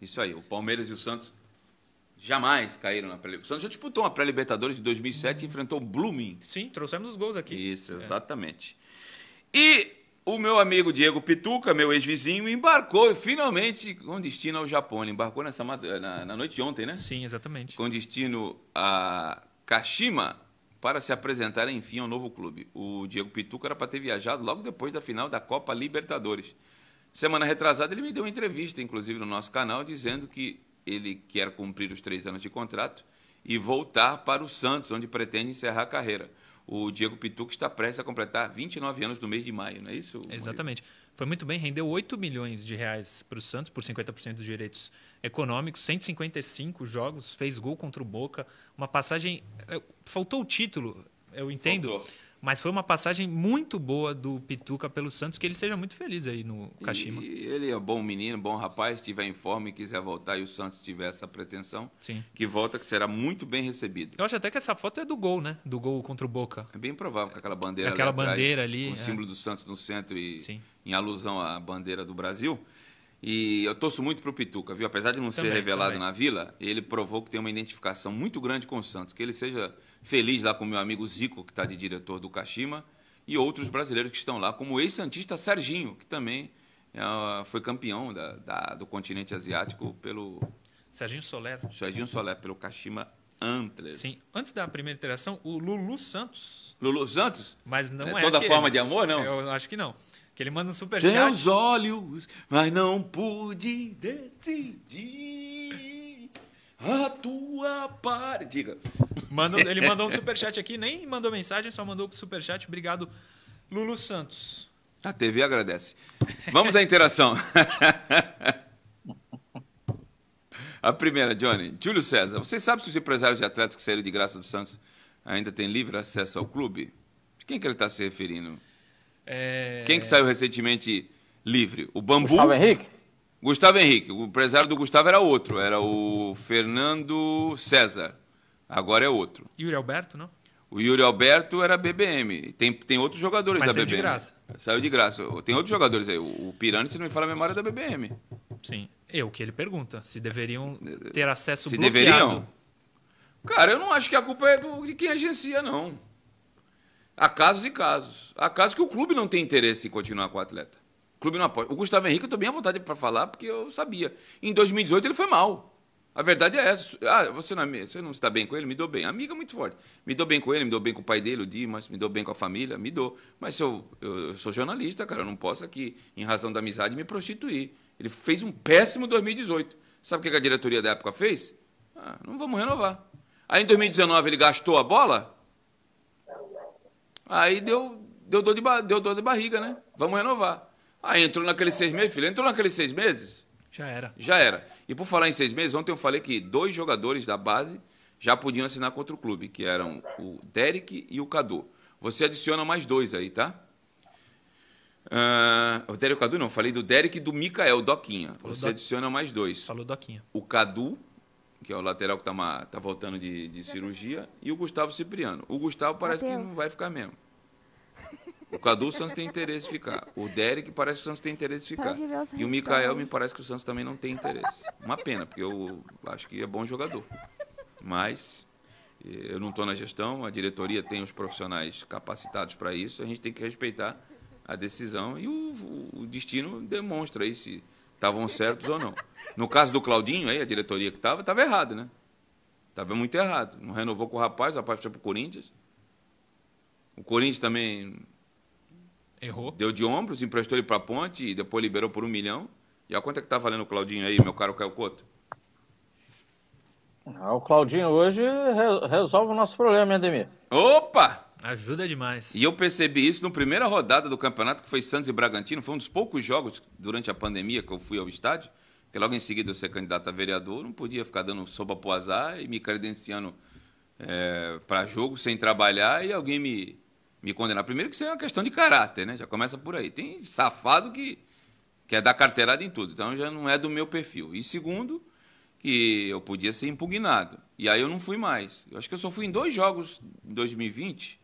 Isso aí, o Palmeiras e o Santos jamais caíram na pré O Santos já disputou uma pré-Libertadores em 2007 e enfrentou o Blooming. Sim, trouxemos os gols aqui. Isso, exatamente. É. E o meu amigo Diego Pituca, meu ex-vizinho, embarcou finalmente com destino ao Japão. Ele embarcou nessa, na, na noite de ontem, né? Sim, exatamente. Com destino a Kashima para se apresentar, enfim, ao novo clube. O Diego Pituca era para ter viajado logo depois da final da Copa Libertadores. Semana retrasada, ele me deu uma entrevista, inclusive, no nosso canal, dizendo que ele quer cumprir os três anos de contrato e voltar para o Santos, onde pretende encerrar a carreira o Diego Pituca está prestes a completar 29 anos no mês de maio, não é isso? Exatamente. Foi muito bem, rendeu 8 milhões de reais para o Santos por 50% dos direitos econômicos, 155 jogos, fez gol contra o Boca, uma passagem. Eh, faltou o título, eu entendo. Faltou. Mas foi uma passagem muito boa do Pituca pelo Santos, que ele seja muito feliz aí no Kashima. E ele é bom menino, bom rapaz, estiver em forma e quiser voltar e o Santos tiver essa pretensão, Sim. que volta, que será muito bem recebido. Eu acho até que essa foto é do gol, né? Do gol contra o Boca. É bem provável com aquela bandeira aquela ali bandeira atrás, ali. Com o é. símbolo do Santos no centro e Sim. em alusão à bandeira do Brasil. E eu torço muito para o Pituca, viu? Apesar de não também, ser revelado também. na Vila, ele provou que tem uma identificação muito grande com o Santos. Que ele seja feliz lá com o meu amigo Zico, que está de diretor do Kashima, e outros brasileiros que estão lá, como o ex-santista Serginho, que também é, foi campeão da, da, do continente asiático pelo. Serginho Soler. Serginho Soler, pelo Kashima Antlers. Sim. Antes da primeira interação, o Lulu Santos. Lulu Santos? Mas não é. é toda aquele. forma de amor, não? Eu acho que não. Que ele manda um superchat. Seus olhos, mas não pude decidir. A tua par. Diga. Ele mandou um superchat aqui, nem mandou mensagem, só mandou o superchat. Obrigado, Lulu Santos. A TV agradece. Vamos à interação. A primeira, Johnny. Júlio César, você sabe se os empresários de atletas que saíram de graça do Santos ainda têm livre acesso ao clube? De quem que ele está se referindo? É... Quem que saiu recentemente livre? O Bambu? Gustavo Henrique? Gustavo Henrique. O empresário do Gustavo era outro. Era o Fernando César. Agora é outro. Yuri Alberto, não? O Yuri Alberto era BBM. Tem, tem outros jogadores Mas da saiu BBM. de graça. Saiu de graça. Tem outros jogadores aí. O o Pirani, se não me fala a memória, é da BBM. Sim. É o que ele pergunta. Se deveriam ter acesso Se bloqueado. deveriam? Cara, eu não acho que a culpa é do, de quem agencia, não. Há casos e casos. Há casos que o clube não tem interesse em continuar com o atleta. Clube não apoia. O Gustavo Henrique eu tô bem à vontade para falar, porque eu sabia. Em 2018 ele foi mal. A verdade é essa. Ah, você não, é- você não está bem com ele? Me dou bem. Amiga muito forte. Me dou bem com ele, me dou bem com o pai dele, o Dimas, me dou bem com a família, me dou. Mas eu, eu, eu sou jornalista, cara, eu não posso aqui, em razão da amizade, me prostituir. Ele fez um péssimo 2018. Sabe o que a diretoria da época fez? Ah, não vamos renovar. Aí em 2019 ele gastou a bola, Aí deu, deu, dor de, deu dor de barriga, né? Vamos renovar. Aí entrou naqueles seis meses, filho. Entrou naqueles seis meses, Já era. já era. E por falar em seis meses, ontem eu falei que dois jogadores da base já podiam assinar contra o clube, que eram o Derek e o Cadu. Você adiciona mais dois aí, tá? Ah, o Derek e o Cadu não, eu falei do Derek e do Mikael, Doquinha. Você Doc- adiciona mais dois. Falou Doquinha. O Cadu, que é o lateral que está tá voltando de, de cirurgia, e o Gustavo Cipriano. O Gustavo parece que Mateus. não vai ficar mesmo. O Cadu, Santos tem interesse em ficar. O Derek parece que o Santos tem interesse em ficar. E o Mikael me parece que o Santos também não tem interesse. Uma pena, porque eu acho que é bom jogador. Mas eh, eu não estou na gestão, a diretoria tem os profissionais capacitados para isso, a gente tem que respeitar a decisão e o, o- o destino demonstra aí se estavam certos ou não. No caso do Claudinho, aí, a diretoria que estava, estava errado, né? Estava muito errado. Não renovou com o rapaz, o rapaz foi para o Corinthians. O Corinthians também Errou. deu de ombros, emprestou ele para a ponte e depois liberou por um milhão. E olha quanto é que tá valendo o Claudinho aí, meu caro Caio Couto? Ah, o Claudinho hoje re- resolve o nosso problema, hein, Ademir? Opa! Ajuda demais. E eu percebi isso na primeira rodada do campeonato, que foi Santos e Bragantino. Foi um dos poucos jogos durante a pandemia que eu fui ao estádio, que logo em seguida eu ser candidato a vereador, não podia ficar dando sopa pro azar e me credenciando para jogo sem trabalhar e alguém me, me condenar. Primeiro que isso é uma questão de caráter, né? Já começa por aí. Tem safado que quer dar carteirada em tudo, então já não é do meu perfil. E segundo, que eu podia ser impugnado. E aí eu não fui mais. Eu acho que eu só fui em dois jogos em 2020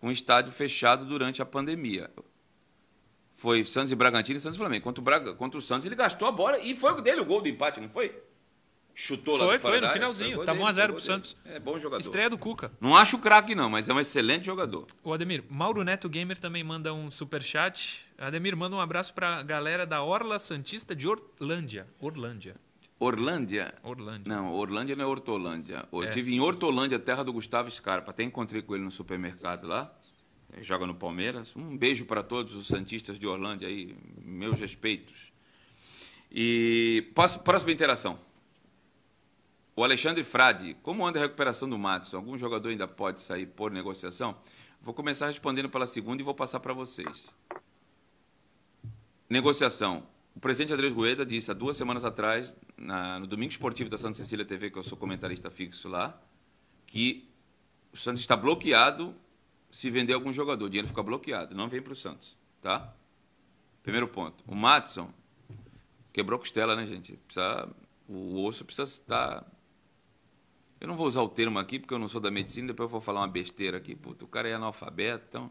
com estádio fechado durante a pandemia. Foi Santos e Bragantino e Santos e Flamengo. Contra o, Braga, contra o Santos, ele gastou a bola e foi o dele o gol do empate, não foi? Chutou lá Foi, de fora foi, no finalzinho. foi Tava dele, 1 a 0 foi pro. Santos. É bom jogador. Estreia do Cuca. Não acho craque não, mas é um excelente jogador. O Ademir, Mauro Neto Gamer também manda um superchat. Ademir, manda um abraço pra galera da Orla Santista de Orlândia. Orlândia. Orlândia. Orlândia. Não, Orlândia não é Hortolândia. Eu É. tive em Hortolândia, terra do Gustavo Scarpa. Até encontrei com ele no supermercado lá. Ele joga no Palmeiras. Um beijo para todos os santistas de Orlândia aí. Meus respeitos. E próxima interação. O Alexandre Frade. Como anda a recuperação do Matos? Algum jogador ainda pode sair por negociação? Vou começar respondendo pela segunda e vou passar para vocês. Negociação. O presidente Andrés Rueda disse há duas semanas atrás, na- no Domingo Esportivo da Santa Cecília TV, que eu sou comentarista fixo lá, que o Santos está bloqueado se vender algum jogador. O dinheiro fica bloqueado, não vem para o Santos. Tá? Primeiro ponto. O Matson quebrou costela, né, gente? Precisa, o osso precisa estar. Eu não vou usar o termo aqui, porque eu não sou da medicina, depois eu vou falar uma besteira aqui. Puta, o cara é analfabeto, então.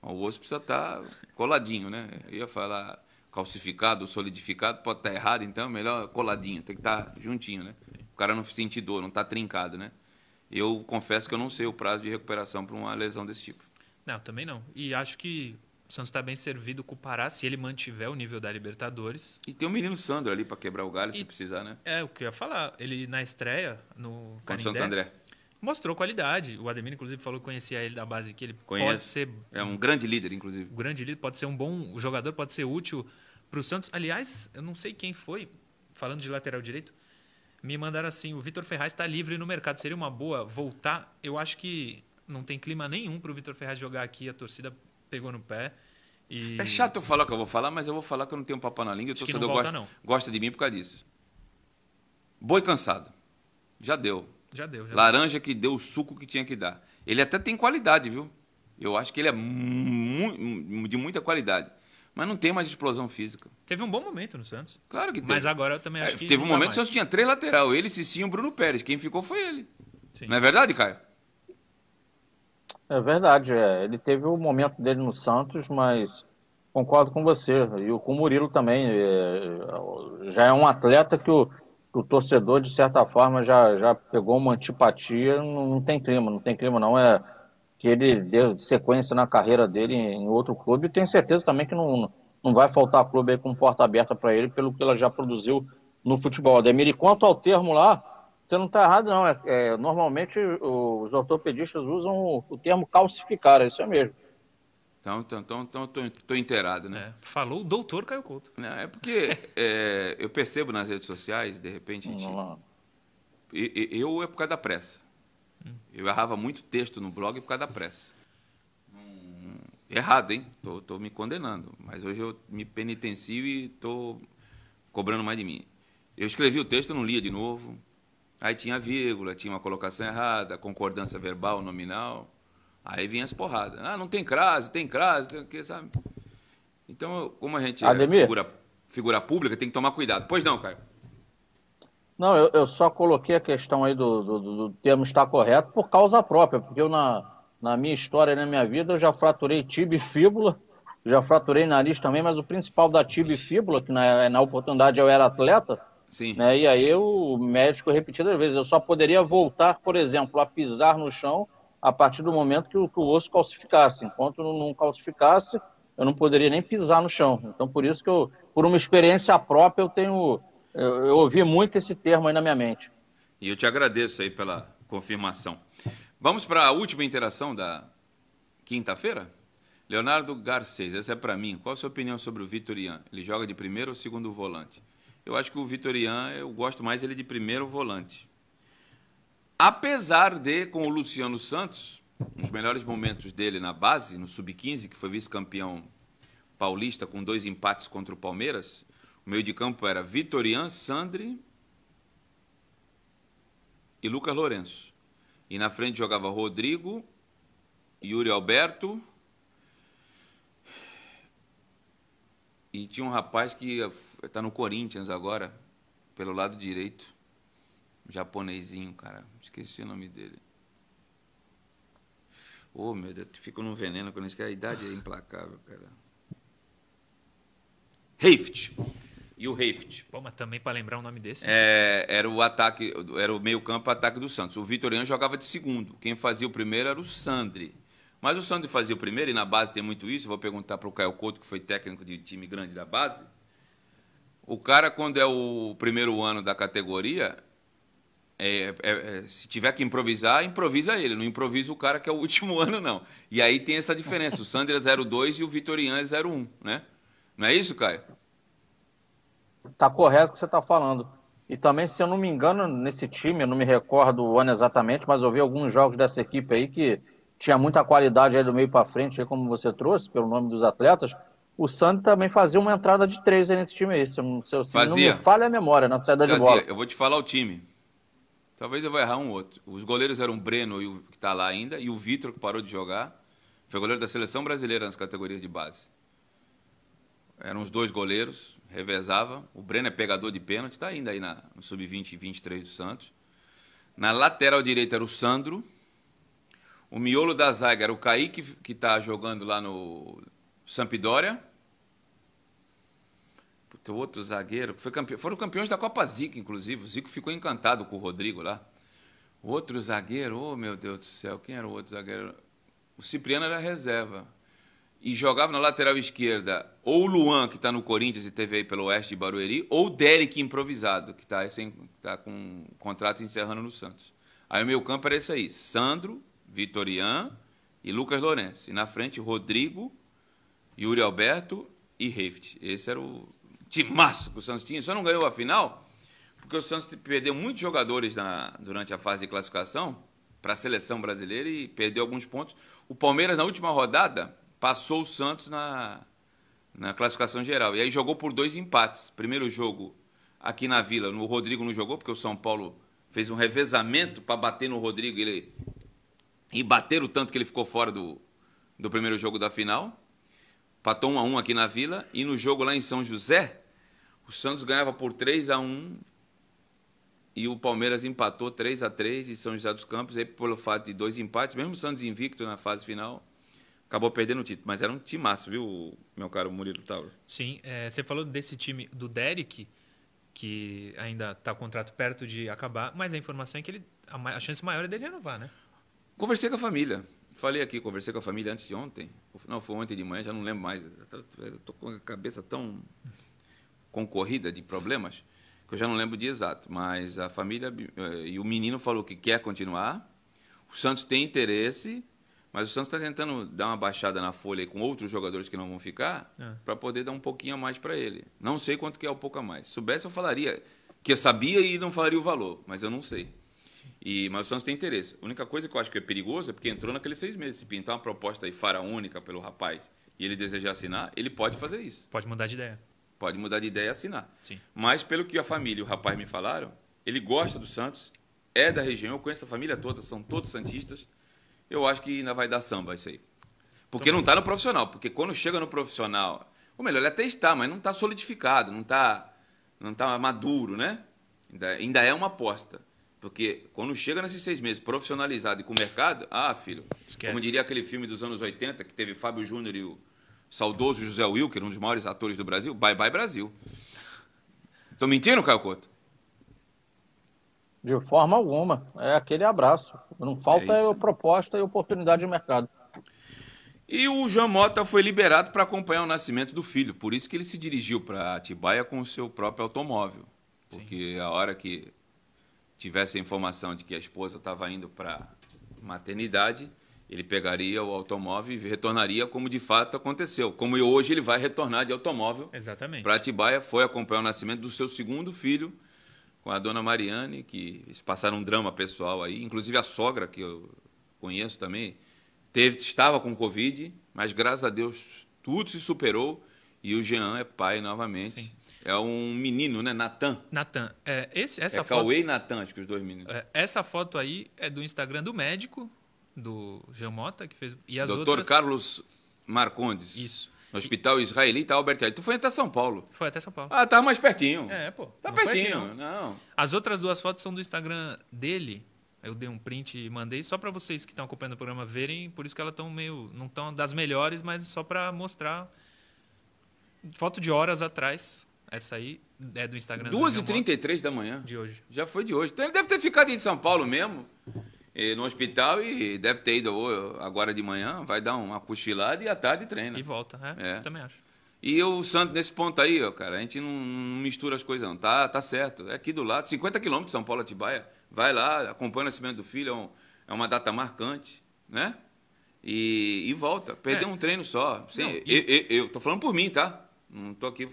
O osso precisa estar coladinho, né? Eu ia falar calcificado, solidificado, pode estar errado, então é melhor coladinho, tem que estar juntinho, né? O cara não sentir dor, não está trincado, né? Eu confesso que eu não sei o prazo de recuperação para uma lesão desse tipo. Não, também não. E acho que Santos está bem servido com o Pará se ele mantiver o nível da Libertadores. E tem o menino Sandro ali para quebrar o galho se E- precisar, né? É o que eu ia falar. Ele na estreia no Canindé, Santo André. mostrou qualidade. O Ademir, inclusive, falou que conhecia ele da base que ele Conheço. pode ser É um grande líder, inclusive. o grande líder, pode ser um bom jogador, pode ser útil para o Santos. Aliás, eu não sei quem foi, falando de lateral direito, me mandaram assim: o Vitor Ferraz está livre no mercado. Seria uma boa voltar? Eu acho que não tem clima nenhum para o Vitor Ferraz jogar aqui. A torcida pegou no pé. E... É chato eu falar o que eu vou falar, mas eu vou falar que eu não tenho papo na língua. O torcedor não volta, gosta, não. gosta de mim por causa disso. Boi cansado. Já deu. Já deu. Já Laranja que deu o suco que tinha que dar. Ele até tem qualidade, viu? Eu acho que ele é mu- de muita qualidade. Mas não tem mais explosão física. Teve um bom momento no Santos. Claro que teve. Mas agora eu também acho é, que. Teve um momento que o Santos tinha três lateral. Ele, Cicinho e o Bruno Pérez. Quem ficou foi ele. Sim. Não é verdade, Caio? É verdade. É. Ele teve o momento dele no Santos, mas concordo com você. E com o Murilo também. É, já é um atleta que o, o torcedor, de certa forma, já, já pegou uma antipatia. Não, não tem clima, não tem clima, não. É que ele deu sequência na carreira dele em outro clube. E tenho certeza também que não, não vai faltar clube aí com porta aberta para ele, pelo que ela já produziu no futebol. Ademir, e quanto ao termo lá, você não está errado, não. É, é, normalmente os ortopedistas usam o, o, termo calcificar, é isso é mesmo. Então, então, então, então tô, tô inteirado, né? É, falou o doutor Caio Couto. Não, é porque é, eu percebo nas redes sociais, de repente, gente, eu, eu é por causa da pressa. Eu errava muito texto no blog por causa da pressa. Hum, errado, hein? Tô, tô me condenando. Mas hoje eu me penitencio e tô cobrando mais de mim. Eu escrevi o texto, não lia de novo. Aí tinha vírgula, tinha uma colocação errada, concordância verbal, nominal. Aí vinha as porradas. Ah, não tem crase, tem crase, tem o que, sabe? Então, como a gente Ademir. é figura, figura pública, tem que tomar cuidado. Pois não, Caio? Não, eu, eu só coloquei a questão aí do, do, do, termo estar correto por causa própria, porque eu, na, na minha história, na minha vida, eu já fraturei tibia e fíbula, já fraturei nariz também, mas o principal da tibia e fíbula, que na, na oportunidade eu era atleta, Sim. Né, e aí o médico repetidas vezes, eu só poderia voltar, por exemplo, a pisar no chão a partir do momento que o, que o osso calcificasse. Enquanto não calcificasse, eu não poderia nem pisar no chão. Então, por isso que eu, por uma experiência própria, eu tenho eu, eu ouvi muito esse termo aí na minha mente. E eu te agradeço aí pela confirmação. Vamos para a última interação da quinta-feira? Leonardo Garcês, essa é para mim. Qual a sua opinião sobre o Vitorian? Ele joga de primeiro ou segundo volante? Eu acho que o Vitorian, eu gosto mais ele de primeiro volante. Apesar de, com o Luciano Santos, nos melhores momentos dele na base, no Sub-15, que foi vice-campeão paulista com dois empates contra o Palmeiras, o meio de campo era Vitorian, Sandri e Lucas Lourenço. E na frente jogava Rodrigo, Yuri Alberto. E tinha um rapaz que está no Corinthians agora, pelo lado direito. Um japonesinho, cara. Esqueci o nome dele. Oh, meu Deus, fico no veneno quando isso que a idade é implacável, cara. Heift e o Reift. Pô, mas também para lembrar o nome desse. É, era o ataque, era o meio-campo ataque do Santos. O Vitoriano jogava de segundo. Quem fazia o primeiro era o Sandri. Mas o Sandri fazia o primeiro, e na base tem muito isso. Vou perguntar para o Caio Couto, que foi técnico de time grande da base. O cara, quando é o primeiro ano da categoria, é, é, é, se tiver que improvisar, improvisa ele. Não improvisa o cara que é o último ano, não. E aí tem essa diferença. O Sandri é 02 e o Vitoriano é 01, né? Não é isso, Caio? Tá correto o que você está falando. E também, se eu não me engano, nesse time, eu não me recordo o ano exatamente, mas eu vi alguns jogos dessa equipe aí que tinha muita qualidade aí do meio para frente, aí como você trouxe, pelo nome dos atletas. O Santos também fazia uma entrada de três aí nesse time aí. Se, se, se não me falha a memória na saída fazia. de bola. Eu vou te falar o time. Talvez eu vou errar um outro. Os goleiros eram o Breno, que está lá ainda, e o Vitor, que parou de jogar. Foi goleiro da seleção brasileira nas categorias de base. Eram os dois goleiros, revezava. O Breno é pegador de pênalti, está ainda aí na, no sub-20 e 23 do Santos. Na lateral direita era o Sandro. O miolo da zaga era o Kaique, que está jogando lá no Sampdoria. Outro zagueiro. Foi campeão, foram campeões da Copa Zico, inclusive. O Zico ficou encantado com o Rodrigo lá. Outro zagueiro, oh meu Deus do céu, quem era o outro zagueiro? O Cipriano era reserva e jogava na lateral esquerda ou o Luan, que está no Corinthians e teve aí pelo Oeste de Barueri, ou o Derek improvisado, que está tá com um contrato encerrando no Santos. Aí o meu campo era esse aí: Sandro, Vitorian e Lucas Lourenço. E na frente, Rodrigo, Yuri Alberto e Reift. Esse era o timaço que o Santos tinha. Só não ganhou a final porque o Santos perdeu muitos jogadores na, durante a fase de classificação para a seleção brasileira e perdeu alguns pontos. O Palmeiras, na última rodada, passou o Santos na, na classificação geral. E aí jogou por dois empates. Primeiro jogo aqui na Vila, o Rodrigo não jogou, porque o São Paulo fez um revezamento para bater no Rodrigo ele, e bater o tanto que ele ficou fora do, do primeiro jogo da final. Patou 1 a 1 aqui na Vila e no jogo lá em São José, o Santos ganhava por 3 a 1 e o Palmeiras empatou 3 a 3 em São José dos Campos, aí pelo fato de dois empates, mesmo o Santos invicto na fase final, acabou perdendo o título. Mas era um timaço, viu, meu caro Murilo Tauro? Sim, é, você falou desse time do Derek, que ainda está o contrato perto de acabar, mas a informação é que ele, a, a chance maior é dele renovar, né? Conversei com a família. Falei aqui, conversei com a família antes de ontem. Não, foi ontem de manhã, já não lembro mais. Estou com a cabeça tão concorrida de problemas que eu já não lembro de exato. Mas a família eh, e o menino falou que quer continuar. O Santos tem interesse, mas o Santos está tentando dar uma baixada na folha com outros jogadores que não vão ficar é. para poder dar um pouquinho a mais para ele. Não sei quanto que é o pouco a mais. Se soubesse, eu falaria que eu sabia e não falaria o valor, mas eu não sei. E, mas o Santos tem interesse. A única coisa que eu acho que é perigoso é porque entrou naqueles seis meses. Se pintar uma proposta aí faraônica pelo rapaz e ele desejar assinar, ele pode fazer isso. Pode mudar de ideia. Pode mudar de ideia e assinar. Sim. Mas pelo que a família e o rapaz me falaram, ele gosta do Santos, é da região, eu conheço a família toda, são todos santistas. Eu acho que ainda vai dar samba isso aí. Porque Também. não está no profissional. Porque quando chega no profissional, ou melhor, ele até está, mas não está solidificado, não está não tá maduro, né? Ainda, ainda é uma aposta. Porque quando chega nesses seis meses profissionalizado e com o mercado, ah, filho, Esquece. como diria aquele filme dos anos 80 que teve Fábio Júnior e o saudoso José Wilker, um dos maiores atores do Brasil, bye bye Brasil. Estou mentindo, Caio Couto? De forma alguma. É aquele abraço. Não falta é proposta e oportunidade de mercado. E o João Mota foi liberado para acompanhar o nascimento do filho. Por isso que ele se dirigiu para Atibaia com o seu próprio automóvel. Porque Sim. a hora que tivesse a informação de que a esposa estava indo para maternidade, ele pegaria o automóvel e retornaria como de fato aconteceu. Como hoje ele vai retornar de automóvel para Atibaia, foi acompanhar o nascimento do seu segundo filho com a dona Mariane, que eles passaram um drama pessoal aí, inclusive a sogra que eu conheço também, teve estava com covid, mas graças a Deus tudo se superou e o Jean é pai novamente. Sim. É um menino, né? Natan. Natan. É, esse, essa é foto... Cauê e Natan, acho que os dois meninos. É, essa foto aí é do Instagram do médico, do Jean Mota, que fez. E as Doutor outras... Carlos Marcondes. Isso. No Hospital e... Israelita Albert Einstein. Tu foi até São Paulo. Foi até São Paulo. Ah, tá mais pertinho. É, pô. Tá pertinho. pertinho. Não. As outras duas fotos são do Instagram dele. Eu dei um print e mandei só para vocês que estão acompanhando o programa verem, por isso que elas estão meio não estão das melhores, mas só para mostrar foto de horas atrás essa aí é do Instagram 2h33 da manhã. De hoje. Já foi de hoje. Então ele deve ter ficado em São Paulo mesmo, no hospital, e deve ter ido agora de manhã, vai dar uma cochilada e à tarde treina. E volta, é, é. também acho. E o Santos, nesse ponto aí, ó, cara, a gente não, não, mistura as coisas, não. Tá, tá certo. É aqui do lado, 50 quilômetros de São Paulo Atibaia. Vai lá, acompanha o nascimento do filho, é, um, é uma data marcante, né? E, e volta. Perdeu é. um treino só. Sim, não, e... eu, eu, eu, tô falando por mim, tá? Não tô aqui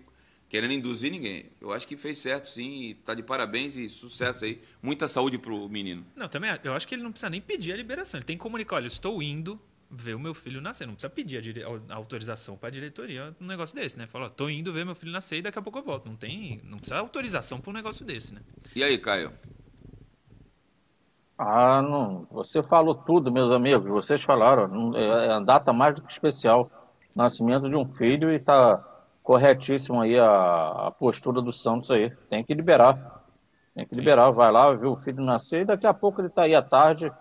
querendo induzir ninguém. Eu acho que fez certo, sim, está de parabéns e sucesso aí. Muita saúde para o menino. Não, também eu acho que ele não precisa nem pedir a liberação. Ele tem que comunicar, olha, eu estou indo ver o meu filho nascer. Não precisa pedir a, dire... a autorização para a diretoria um negócio desse, né? Fala, estou indo ver meu filho nascer e daqui a pouco eu volto. Não tem, não precisa autorização para um negócio desse, né? E aí, Caio? Ah, não. Você falou tudo, meus amigos. Vocês falaram. É, é a data mais do que especial. Nascimento de um filho e está corretíssimo aí a, a, postura do Santos aí. Tem que liberar. Tem que Sim. liberar. Vai lá, ver o filho nascer e daqui a pouco ele está aí à tarde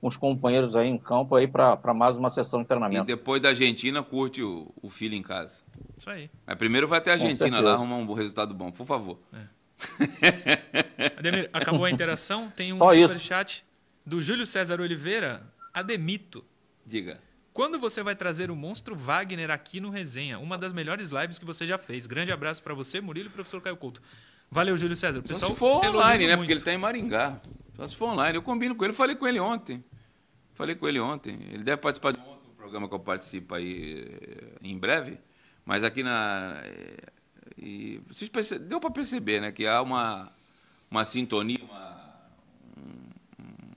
com os companheiros aí em campo aí para mais uma sessão de treinamento. E depois da Argentina, curte o, o filho em casa. Isso aí. Mas primeiro vai até a Argentina lá arrumar um resultado bom, por favor. É. Ademir, acabou a interação. Tem um superchat do Júlio César Oliveira, Ademito. Diga. Quando você vai trazer o monstro Wagner aqui no Resenha? Uma das melhores lives que você já fez. Grande abraço para você, Murilo e professor Caio Couto. Valeu, Júlio César. Só se for online, né? Muito. Porque ele está em Maringá. Só se for online. Eu combino com ele, falei com ele ontem. Falei com ele ontem. Ele deve participar de um outro programa que eu participo aí eh, em breve. Mas aqui na. Eh, e perce... Deu para perceber, né? Que há uma, uma sintonia, uma. Um, um...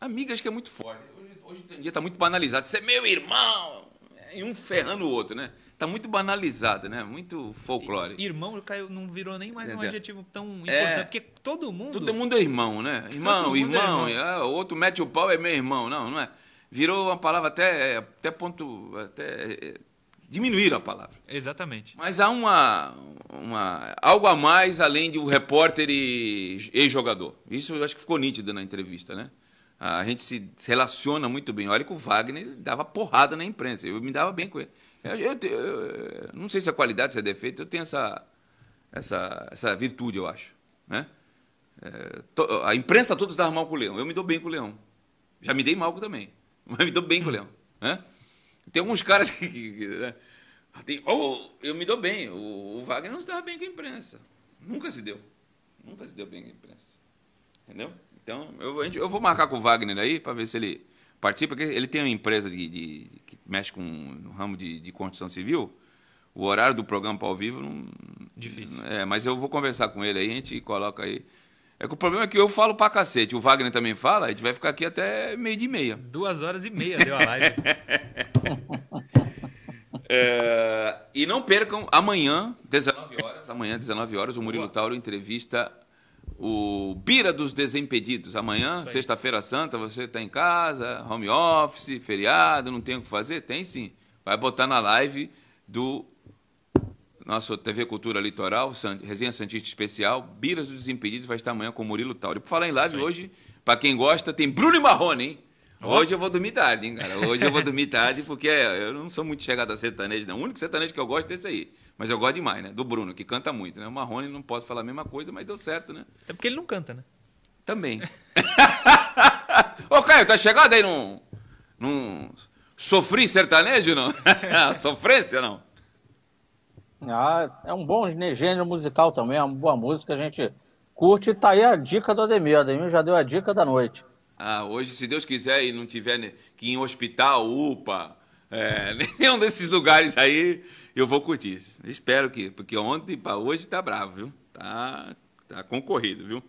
Amigas que é muito forte hoje em dia está muito banalizado. Você é meu irmão! E um ferrando o outro, né? Está muito banalizado, né? Muito folclore. Irmão caiu, não virou nem mais Entendeu? um adjetivo tão é. importante, é, porque todo mundo. Todo mundo é irmão, né? Irmão, irmão. É irmão. O outro mete o pau, é meu irmão. Não, não é. Virou uma palavra até, até ponto. Até, diminuíram a palavra. Exatamente. Mas há uma, uma algo a mais além de um repórter e ex-jogador. Isso eu acho que ficou nítido na entrevista, né? A gente se, relaciona muito bem. Olha que o Wagner dava porrada na imprensa. Eu me dava bem com ele. Eu, eu, eu, não sei se é qualidade, se é defeito, eu tenho essa, essa, essa virtude, eu acho. Né? É, to, a imprensa toda estava mal com o Leão. Eu me dou bem com o Leão. Já me dei mal também. Mas me dou bem com o Leão. Né? Tem alguns caras que. que, que né? Tem, oh, eu me dou bem. O, o Wagner não se dava bem com a imprensa. Nunca se deu. Nunca se deu bem com a imprensa. Entendeu? Então, eu, eu vou marcar com o Wagner aí para ver se ele participa, porque ele tem uma empresa de, de, que mexe com no ramo de, de construção civil. O horário do programa para ao vivo não. Difícil. É, mas eu vou conversar com ele aí, a gente coloca aí. É que o problema é que eu falo pra cacete, o Wagner também fala, a gente vai ficar aqui até meio de meia. Duas horas e meia deu a live. é, e não percam, amanhã, 19 horas, amanhã, 19 horas, o Murilo Tauro entrevista o Bira dos Desimpedidos. Amanhã, sexta-feira santa, você está em casa, home office, feriado, não tem o que fazer? Tem sim. Vai botar na live do nosso TV Cultura Litoral, Resenha Santista Especial, Biras dos Desimpedidos, vai estar amanhã com o Murilo Tauri. Por falar em live, hoje, para quem gosta, tem Bruno e Marrone, hein? Hoje eu vou dormir tarde, hein, cara? Hoje eu vou dormir tarde porque eu não sou muito chegado a sertanejo, não. O único sertanejo que eu gosto é esse aí. Mas eu gosto demais, né? Do Bruno, que canta muito, né? O Marrone não posso falar a mesma coisa, mas deu certo, né? Até porque ele não canta, né? Também. Ô, Caio, tá chegado aí num. num. Sofri sertanejo, não? Sofrência, não? Ah, é um bom gênero musical também, é uma boa música, a gente curte. Tá aí a dica do Ademir. Ademir já deu a dica da noite. Ah, hoje, se Deus quiser e não tiver que ir em hospital, UPA, é, nenhum desses lugares aí, eu vou curtir. Espero que, porque ontem para hoje tá bravo, viu? Tá, tá concorrido, viu?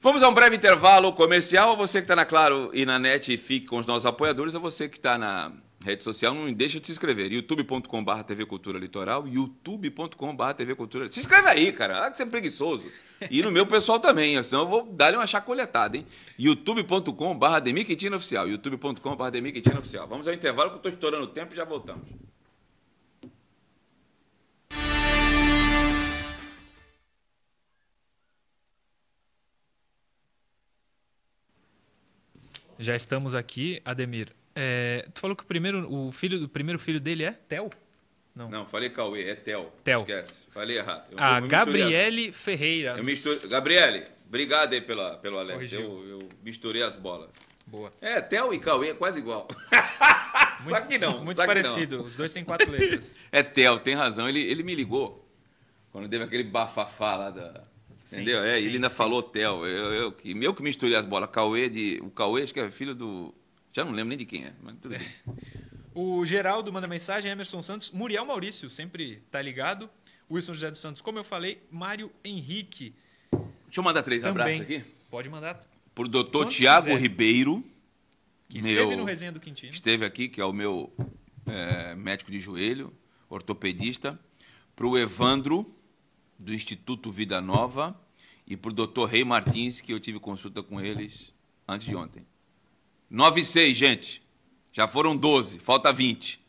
Vamos a um breve intervalo comercial. Você que está na Claro e na NET, fique com os nossos apoiadores. A você que está na Rede social, não deixa de se inscrever. youtube.com.br TV Cultura Litoral, youtube.com.br TV Cultura Se inscreve aí, cara. Ah, que você é preguiçoso. E no meu pessoal também, senão eu vou dar uma chacoletada, hein? youtube.com.br Ademir Quintino Oficial. youtube.com.br Quintino Oficial. Vamos ao intervalo que eu estou estourando o tempo e já voltamos. Já estamos aqui, Ademir. É, tu falou que o primeiro, o filho, o primeiro filho dele é Theo? Não. Não, falei Cauê, é Theo. Theo. Esquece, falei errado. Eu, a Gabriele Ferreira. Eu misture... Gabriele, obrigado aí pela, pelo alerta. Eu, eu, misturei as bolas. Boa. É, Theo e Cauê é quase igual. Muito, só que não. Muito parecido. Não. Os dois têm quatro letras. é Theo, tem razão. Ele, ele me ligou quando teve aquele bafafá lá da. Entendeu? Sim, é, sim, ele ainda sim. falou Theo. Eu, eu, que, meu que misturei as bolas. Cauê de. O Cauê, acho que é filho do já não lembro nem de quem é, mas tudo bem. o Geraldo manda mensagem, Emerson Santos, Muriel Maurício, sempre tá ligado. Wilson José dos Santos, como eu falei, Mário Henrique. Deixa eu mandar três Também. abraços aqui. Pode mandar. Por doutor Tiago Ribeiro. Que meu, esteve no Resenha do Quintino. Esteve aqui, que é o meu é, médico de joelho, ortopedista. Para o Evandro, do Instituto Vida Nova. E para o doutor Rei Martins, que eu tive consulta com eles antes de ontem. 9 e 6, gente. Já foram 12, falta 20.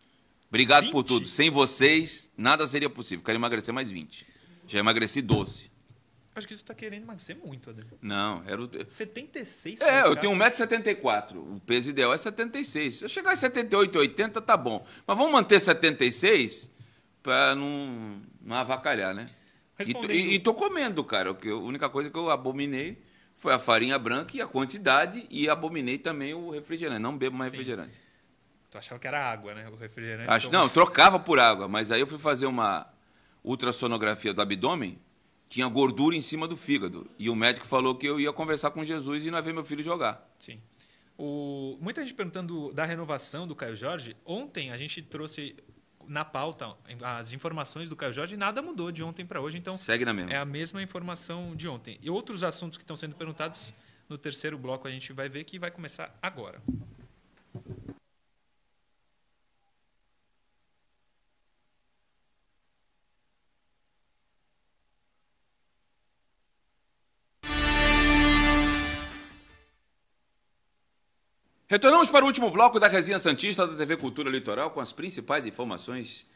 Obrigado 20? por tudo. Sem vocês, nada seria possível. Quero emagrecer mais 20. Já emagreci 12. Acho que tu tá querendo emagrecer muito, Adel. Não, era o... 76? É, eu tenho 1,74m. O peso ideal é 76. Se eu chegar a 78, 80, tá bom. Mas vamos manter 76 para não, não avacalhar, né? Respondendo... E, e, e tô comendo, cara. A única coisa que eu abominei foi a farinha branca e a quantidade, e abominei também o refrigerante. Não bebo mais Sim. refrigerante. Tu achava que era água, né? O refrigerante. Acho, não, trocava por água, mas aí eu fui fazer uma ultrassonografia do abdômen, tinha gordura em cima do fígado. E o médico falou que eu ia conversar com Jesus e não ia ver meu filho jogar. Sim. O, muita gente perguntando da renovação do Caio Jorge. Ontem a gente trouxe na pauta as informações do Caio Jorge, nada mudou de ontem para hoje, então segue na mesma. É a mesma informação de ontem. E outros assuntos que estão sendo perguntados no terceiro bloco a gente vai ver que vai começar agora. Retornamos para o último bloco da Resenha Santista da TV Cultura Litoral com as principais informações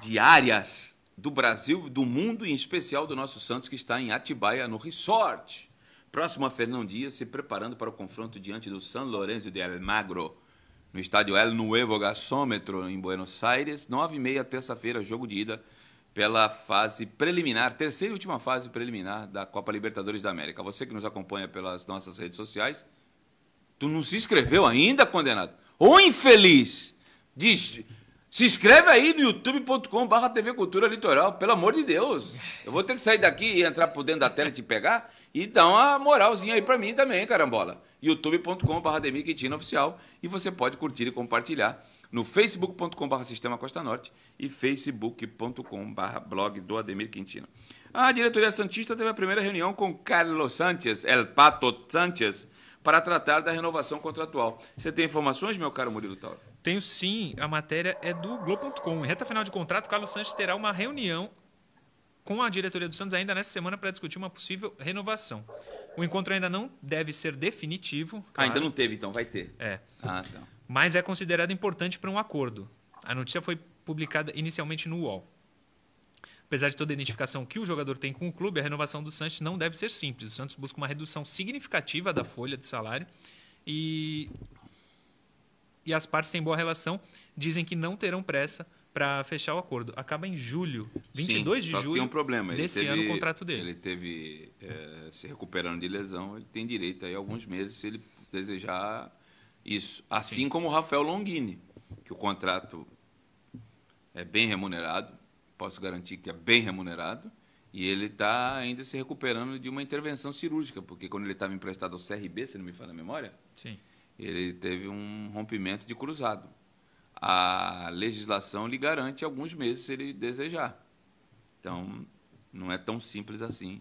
diárias do Brasil, do mundo e em especial do nosso Santos que está em Atibaia, no Resort. Próximo a Fernão Dias, se preparando para o confronto diante do San Lorenzo de Almagro, no estádio El Nuevo Gasômetro, em Buenos Aires, 9h30, terça-feira, jogo de ida pela fase preliminar, terceira e última fase preliminar da Copa Libertadores da América. Você que nos acompanha pelas nossas redes sociais, tu não se inscreveu ainda, condenado? Ô infeliz! Diz, se inscreve aí no youtube.com.br TV Cultura Litoral, pelo amor de Deus. Eu vou ter que sair daqui e entrar por dentro da tela e te pegar e dar uma moralzinha aí pra mim também, carambola. youtube.com.br Demir Quintino Oficial e você pode curtir e compartilhar no facebook.com.br Sistema Costa Norte e facebook.com.br blog do Ademir Quintino. A diretoria Santista teve a primeira reunião com Carlos Sánchez, El Pato Sánchez, para tratar da renovação contratual. Você tem informações, meu caro Murilo Tauro? Tenho sim, a matéria é do Globo.com. Em reta final de contrato, Carlos Santos terá uma reunião com a diretoria do Santos ainda nessa semana para discutir uma possível renovação. O encontro ainda não deve ser definitivo. Claro. Ah, ainda não teve, então vai ter. É. Ah, tá mas é considerado importante para um acordo. A notícia foi publicada inicialmente no UOL. Apesar de toda a identificação que o jogador tem com o clube, a renovação do Santos não deve ser simples. O Santos busca uma redução significativa da folha de salário e, e as partes têm boa relação, dizem que não terão pressa para fechar o acordo. Acaba em julho, 22 Sim, de julho tem um problema. Ele desse teve, ano o contrato dele. Ele teve é, se recuperando de lesão, ele tem direito aí a alguns meses se ele desejar isso. Assim Sim. como o Rafael Longini, que o contrato é bem remunerado, posso garantir que é bem remunerado, e ele está ainda se recuperando de uma intervenção cirúrgica, porque quando ele estava emprestado ao CRB, se não me falha a memória, Sim. ele teve um rompimento de cruzado. A legislação lhe garante alguns meses se ele desejar. Então, não é tão simples assim.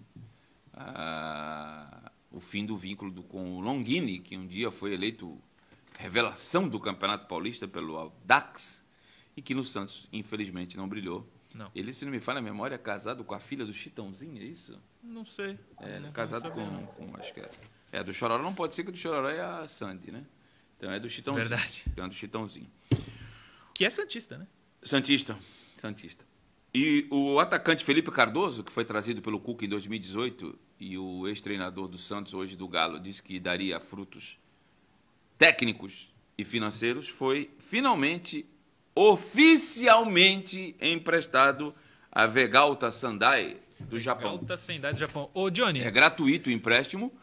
Ah, o fim do vínculo do, com o Longini, que um dia foi eleito revelação do Campeonato Paulista pelo Audax e que no Santos, infelizmente, não brilhou. Não. Ele, se não me falha a memória, é casado com a filha do Chitãozinho, é isso? Não sei. É, não casado com, com, acho que é. É, do Chororó não pode ser que do Chororó é a Sandy, né? Então é do Chitãozinho. Verdade. Então é do Chitãozinho. Que é Santista, né? Santista. Santista. E o atacante Felipe Cardoso, que foi trazido pelo Cuca em 2018, e o ex-treinador do Santos, hoje do Galo, disse que daria frutos técnicos e financeiros, foi finalmente, oficialmente emprestado a Vegalta Sandai do Japão. Vegalta Sendai do Japão. Ô, Johnny. É gratuito o empréstimo,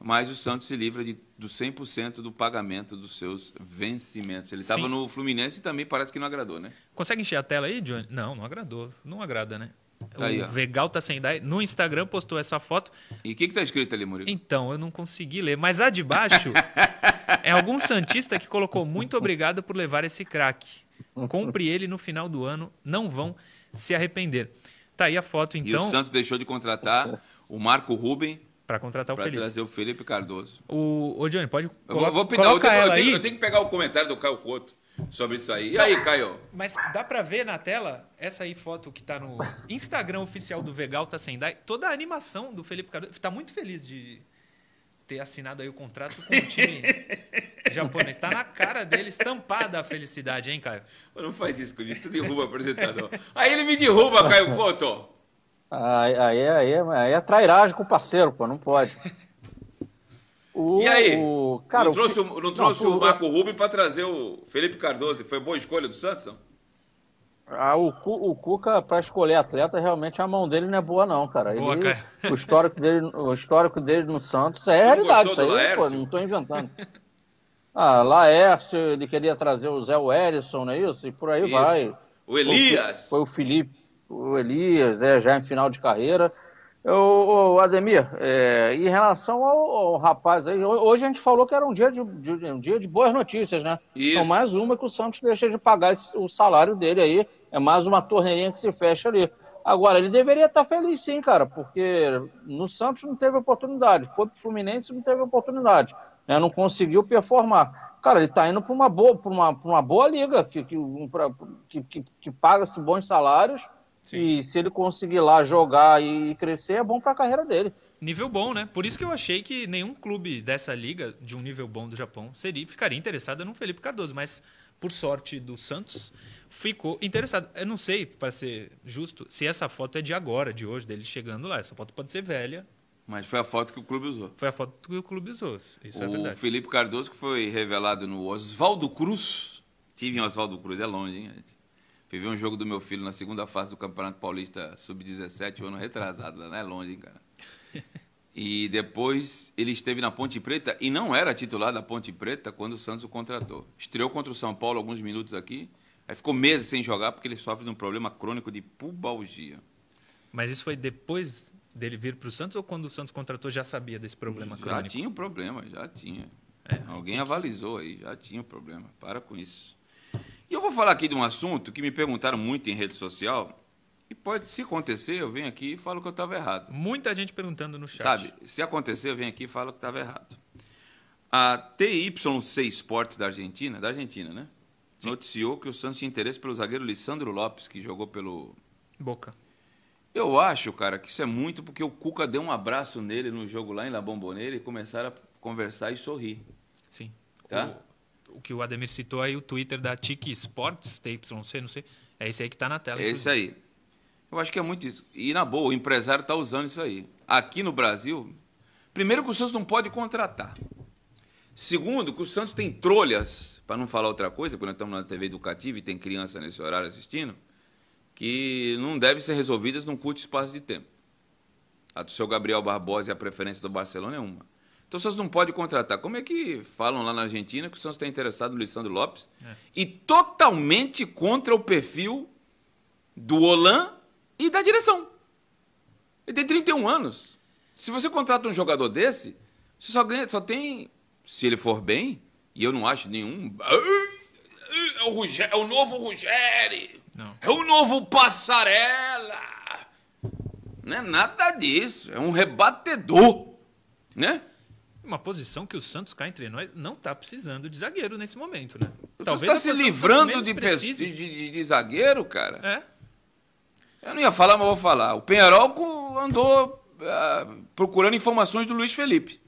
mas o Santos se livra de, do 100% do pagamento dos seus vencimentos. Ele estava no Fluminense e também parece que não agradou, né? Consegue encher a tela aí, Johnny? Não, não agradou. Não agrada, né? Tá aí, o Vegalta Sendai no Instagram postou essa foto. E o que está escrito ali, Murilo? Então, eu não consegui ler. Mas a de baixo é algum Santista que colocou muito obrigado por levar esse craque. Compre ele no final do ano, não vão se arrepender. Tá aí a foto, então. E o então. Santos deixou de contratar o Marco Ruben para contratar o Felipe. Para trazer o Felipe Cardoso. O, o Johnny, pode eu vou, vou pedir, eu tenho, eu, tenho, eu tenho que pegar o comentário do Caio Couto sobre isso aí. E aí, Caio? Mas dá para ver na tela essa aí foto que tá no Instagram oficial do Vegalta Sendai, toda a animação do Felipe Cardoso. Tá muito feliz de ter assinado aí o contrato com o time japonês. Tá na cara dele estampada a felicidade, hein, Caio? Não faz isso comigo, tu derruba apresentador. Aí ele me derruba, Caio Couto. Aí, aí, aí, aí é trairagem com o parceiro, pô, não pode. O, e aí? O, cara, não trouxe, o, não trouxe não, o Marco Rubem para trazer o Felipe Cardoso? Foi boa escolha do Santos, não? Ah, o, o Cuca, para escolher atleta, realmente a mão dele não é boa, não, cara. Boa, ele, cara. O, histórico dele, o histórico dele no Santos é realidade, isso aí, pô, não estou inventando. Ah, Laércio, ele queria trazer o Zé Wellison, não é isso? E por aí isso. vai. O Elias. Foi, o Felipe, o Elias, é, já em final de carreira. O Ademir, é, em relação ao, ao, rapaz aí, hoje a gente falou que era um dia de, de um dia de boas notícias, né? Isso. Então, mais uma que o Santos deixa de pagar esse, o salário dele aí. É mais uma torneirinha que se fecha ali. Agora, ele deveria estar feliz sim, cara, porque no Santos não teve oportunidade. Foi pro Fluminense não teve oportunidade. Né? Não conseguiu performar. Cara, ele está indo para uma boa, para uma, uma boa liga que, que, que, que, que paga-se bons salários Sim. E se ele conseguir lá jogar e crescer, é bom para a carreira dele. Nível bom, né? Por isso que eu achei que nenhum clube dessa liga, de um nível bom do Japão, seria ficaria interessado no Felipe Cardoso. Mas, por sorte do Santos, ficou interessado. Eu não sei, para ser justo, se essa foto é de agora, de hoje, dele chegando lá. Essa foto pode ser velha. Mas foi a foto que o clube usou. Foi a foto que o clube usou. Isso é o é verdade. O Felipe Cardoso, que foi revelado no Oswaldo Cruz. Tive em Oswaldo Cruz, é longe, hein, gente? Fui ver um jogo do meu filho na segunda fase do Campeonato Paulista Sub-17, o ano retrasado, não é longe, hein, cara? E depois ele esteve na Ponte Preta e não era titular da Ponte Preta quando o Santos o contratou. Estreou contra o São Paulo alguns minutos aqui, aí ficou meses sem jogar porque ele sofre de um problema crônico de pubalgia. Mas isso foi depois dele vir para o Santos ou quando o Santos contratou já sabia desse problema já crônico? Já tinha o um problema, já tinha. É, Alguém avalizou aí, já tinha o um problema. Para com isso. E eu vou falar aqui de um assunto que me perguntaram muito em rede social e pode, se acontecer, eu venho aqui e falo que eu estava errado. Muita gente perguntando no chat. Sabe, se acontecer, eu venho aqui e falo que estava errado. A TYC Sport da Argentina, da Argentina, né? Sim. Noticiou que o Santos tinha interesse pelo zagueiro Lissandro Lopes, que jogou pelo. Boca. Eu acho, cara, que isso é muito porque o Cuca deu um abraço nele no jogo lá em La Bombonera e começaram a conversar e sorrir. Sim. Tá? O, o que o Ademir citou aí, o Twitter da Tiki Sports, TYC, não sei. É esse aí que está na tela. É esse aí. Eu acho que é muito isso. E, na boa, o empresário está usando isso aí. Aqui no Brasil, primeiro que o Santos não pode contratar. Segundo, que o Santos tem trolhas, para não falar outra coisa, porque nós estamos na TV educativa e tem criança nesse horário assistindo, que não devem ser resolvidas num curto espaço de tempo. A do seu Gabriel Barbosa e a preferência do Barcelona é uma. Então o Santos não pode contratar. Como é que falam lá na Argentina que o Santos está interessado no Lissandro Lopes? É. E totalmente contra o perfil do Holan e da direção. Ele tem 31 anos. Se você contrata um jogador desse, você só ganha, só tem, se ele for bem, e eu não acho nenhum. É o, é o novo Rogério. Não. É o novo Passarela. Não é nada disso. É um rebatedor. Né? Uma posição que o Santos cá entre nós não está precisando de zagueiro nesse momento, né? O Talvez está se livrando de, de, de, de, zagueiro, cara. É. Eu não ia falar, mas vou falar. O Penharol andou uh, procurando informações do Luiz Felipe.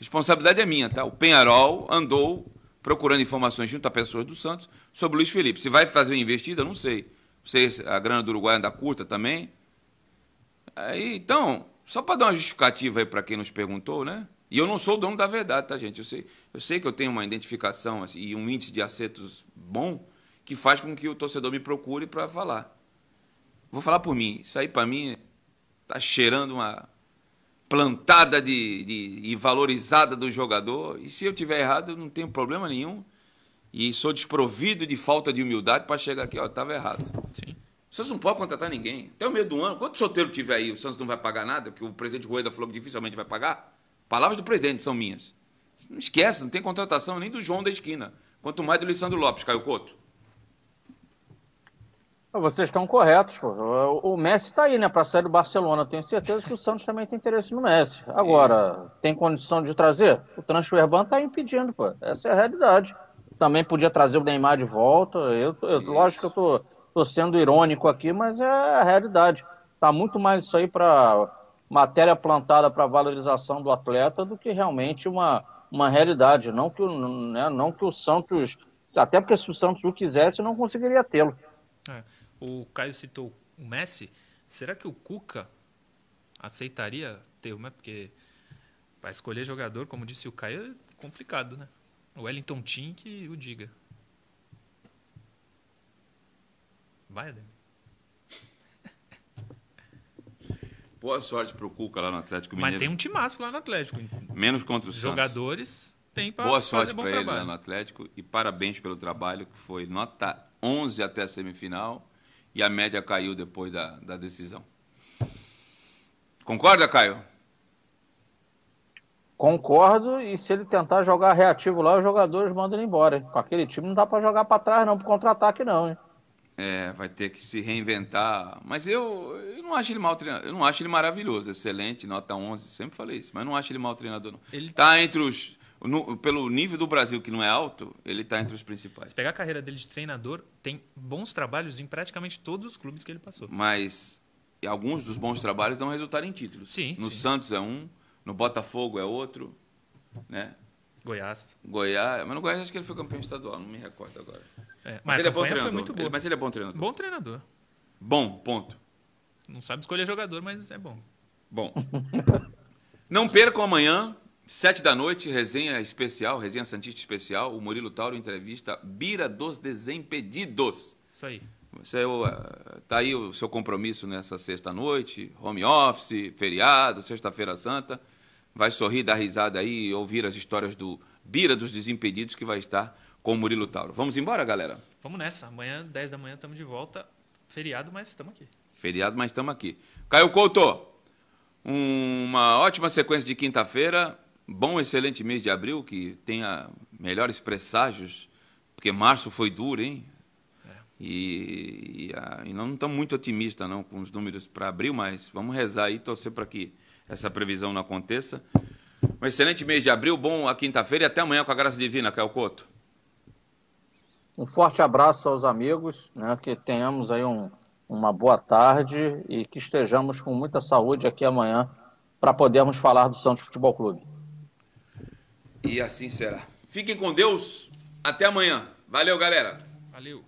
Responsabilidade é minha, tá? O Penharol andou procurando informações junto a pessoas do Santos sobre o Luiz Felipe. Se vai fazer uma investida, não sei. Não sei se a grana do Uruguai anda curta também. Aí, então, só para dar uma justificativa aí para quem nos perguntou, né? E eu não sou o dono da verdade, tá, gente? Eu sei, eu sei que eu tenho uma identificação assim, e um índice de acertos bom que faz com que o torcedor me procure para falar. Vou falar por mim. Isso aí, para mim, tá cheirando uma plantada de, de, e valorizada do jogador. E se eu tiver errado, eu não tenho problema nenhum. E sou desprovido de falta de humildade para chegar aqui, ó, estava errado. Sim. O Santos não pode contratar ninguém. Até o meio do ano, quanto solteiro tiver aí, o Santos não vai pagar nada, porque o presidente Rueda falou que dificilmente vai pagar. Palavras do presidente são minhas. Não esquece, não tem contratação nem do João da esquina. Quanto mais do Lissandro Lopes, Caio Couto. Vocês estão corretos. Pô. O Messi está aí, né, para sair do Barcelona. Tenho certeza que o Santos também tem interesse no Messi. Agora, Isso. tem condição de trazer? O transfer ban está impedindo, pô. Essa é a realidade. Também podia trazer o Neymar de volta. Eu, eu lógico que eu tô, tô sendo irônico aqui, mas é a realidade. Tá muito mais isso aí para matéria plantada para valorização do atleta do que realmente uma, uma realidade. Não que, né, não que o Santos, até porque se o Santos o quisesse, não conseguiria tê-lo. É. O Caio citou o Messi. Será que o Cuca aceitaria ter uma? Porque para escolher jogador, como disse o Caio, é complicado, né? O Wellington Tim que o diga. Vai, Ademir. Boa sorte pro Cuca lá no Atlético Mineiro. Mas tem um timaço lá no Atlético. Menos contra os Jogadores tem para Boa sorte para ele lá no Atlético e parabéns pelo trabalho que foi nota 11 até a semifinal e a média caiu depois da, da decisão. Concorda, Caio? Concordo, e se ele tentar jogar reativo lá, os jogadores mandam ele embora. Hein? Com aquele time não dá para jogar para trás, não, para contra-ataque, não. Hein? É, vai ter que se reinventar. Mas eu, eu não acho ele mal treinador. Eu não acho ele maravilhoso, excelente, nota 11, sempre falei isso. Mas não acho ele mal treinador, não. Ele tá entre os no, pelo nível do Brasil, que não é alto, ele está entre os principais. Se pegar a carreira dele de treinador, tem bons trabalhos em praticamente todos os clubes que ele passou. Mas alguns dos bons trabalhos dão resultado em títulos. Sim. No sim. Santos é um, no Botafogo é outro, né? Goiás. Goiás, mas no Goiás acho que ele foi campeão estadual, não me recordo agora. É, mas, mas ele é bom treinador. Ele, mas ele é bom treinador. Bom treinador. Bom, ponto. Não sabe escolher jogador, mas é bom. Bom. Não percam amanhã, sete da noite, resenha especial, resenha Santista especial. O Murilo Tauro entrevista Bira dos Desimpedidos. Isso aí. Você uh, tá aí o seu compromisso nessa sexta noite, home office, feriado, sexta-feira santa. Vai sorrir, dar risada aí e ouvir as histórias do Bira dos Desimpedidos que vai estar com o Murilo Tauro. Vamos embora, galera? Vamos nessa. Amanhã, 10 da manhã, estamos de volta. Feriado, mas estamos aqui. Feriado, mas estamos aqui. Caio Couto, uma ótima sequência de quinta-feira. Bom, excelente mês de abril, que tenha melhores presságios, porque março foi duro, hein? É. E, e, a, e, não estamos muito otimistas não, com os números para abril, mas vamos rezar aí e torcer para que essa previsão não aconteça. Um excelente mês de abril, bom a quinta-feira e até amanhã com a graça divina, Caio Couto. Um forte abraço aos amigos, né, que tenhamos aí um, uma boa tarde e que estejamos com muita saúde aqui amanhã para podermos falar do Santos Futebol Clube. E assim será. Fiquem com Deus. Até amanhã. Valeu, galera. Valeu.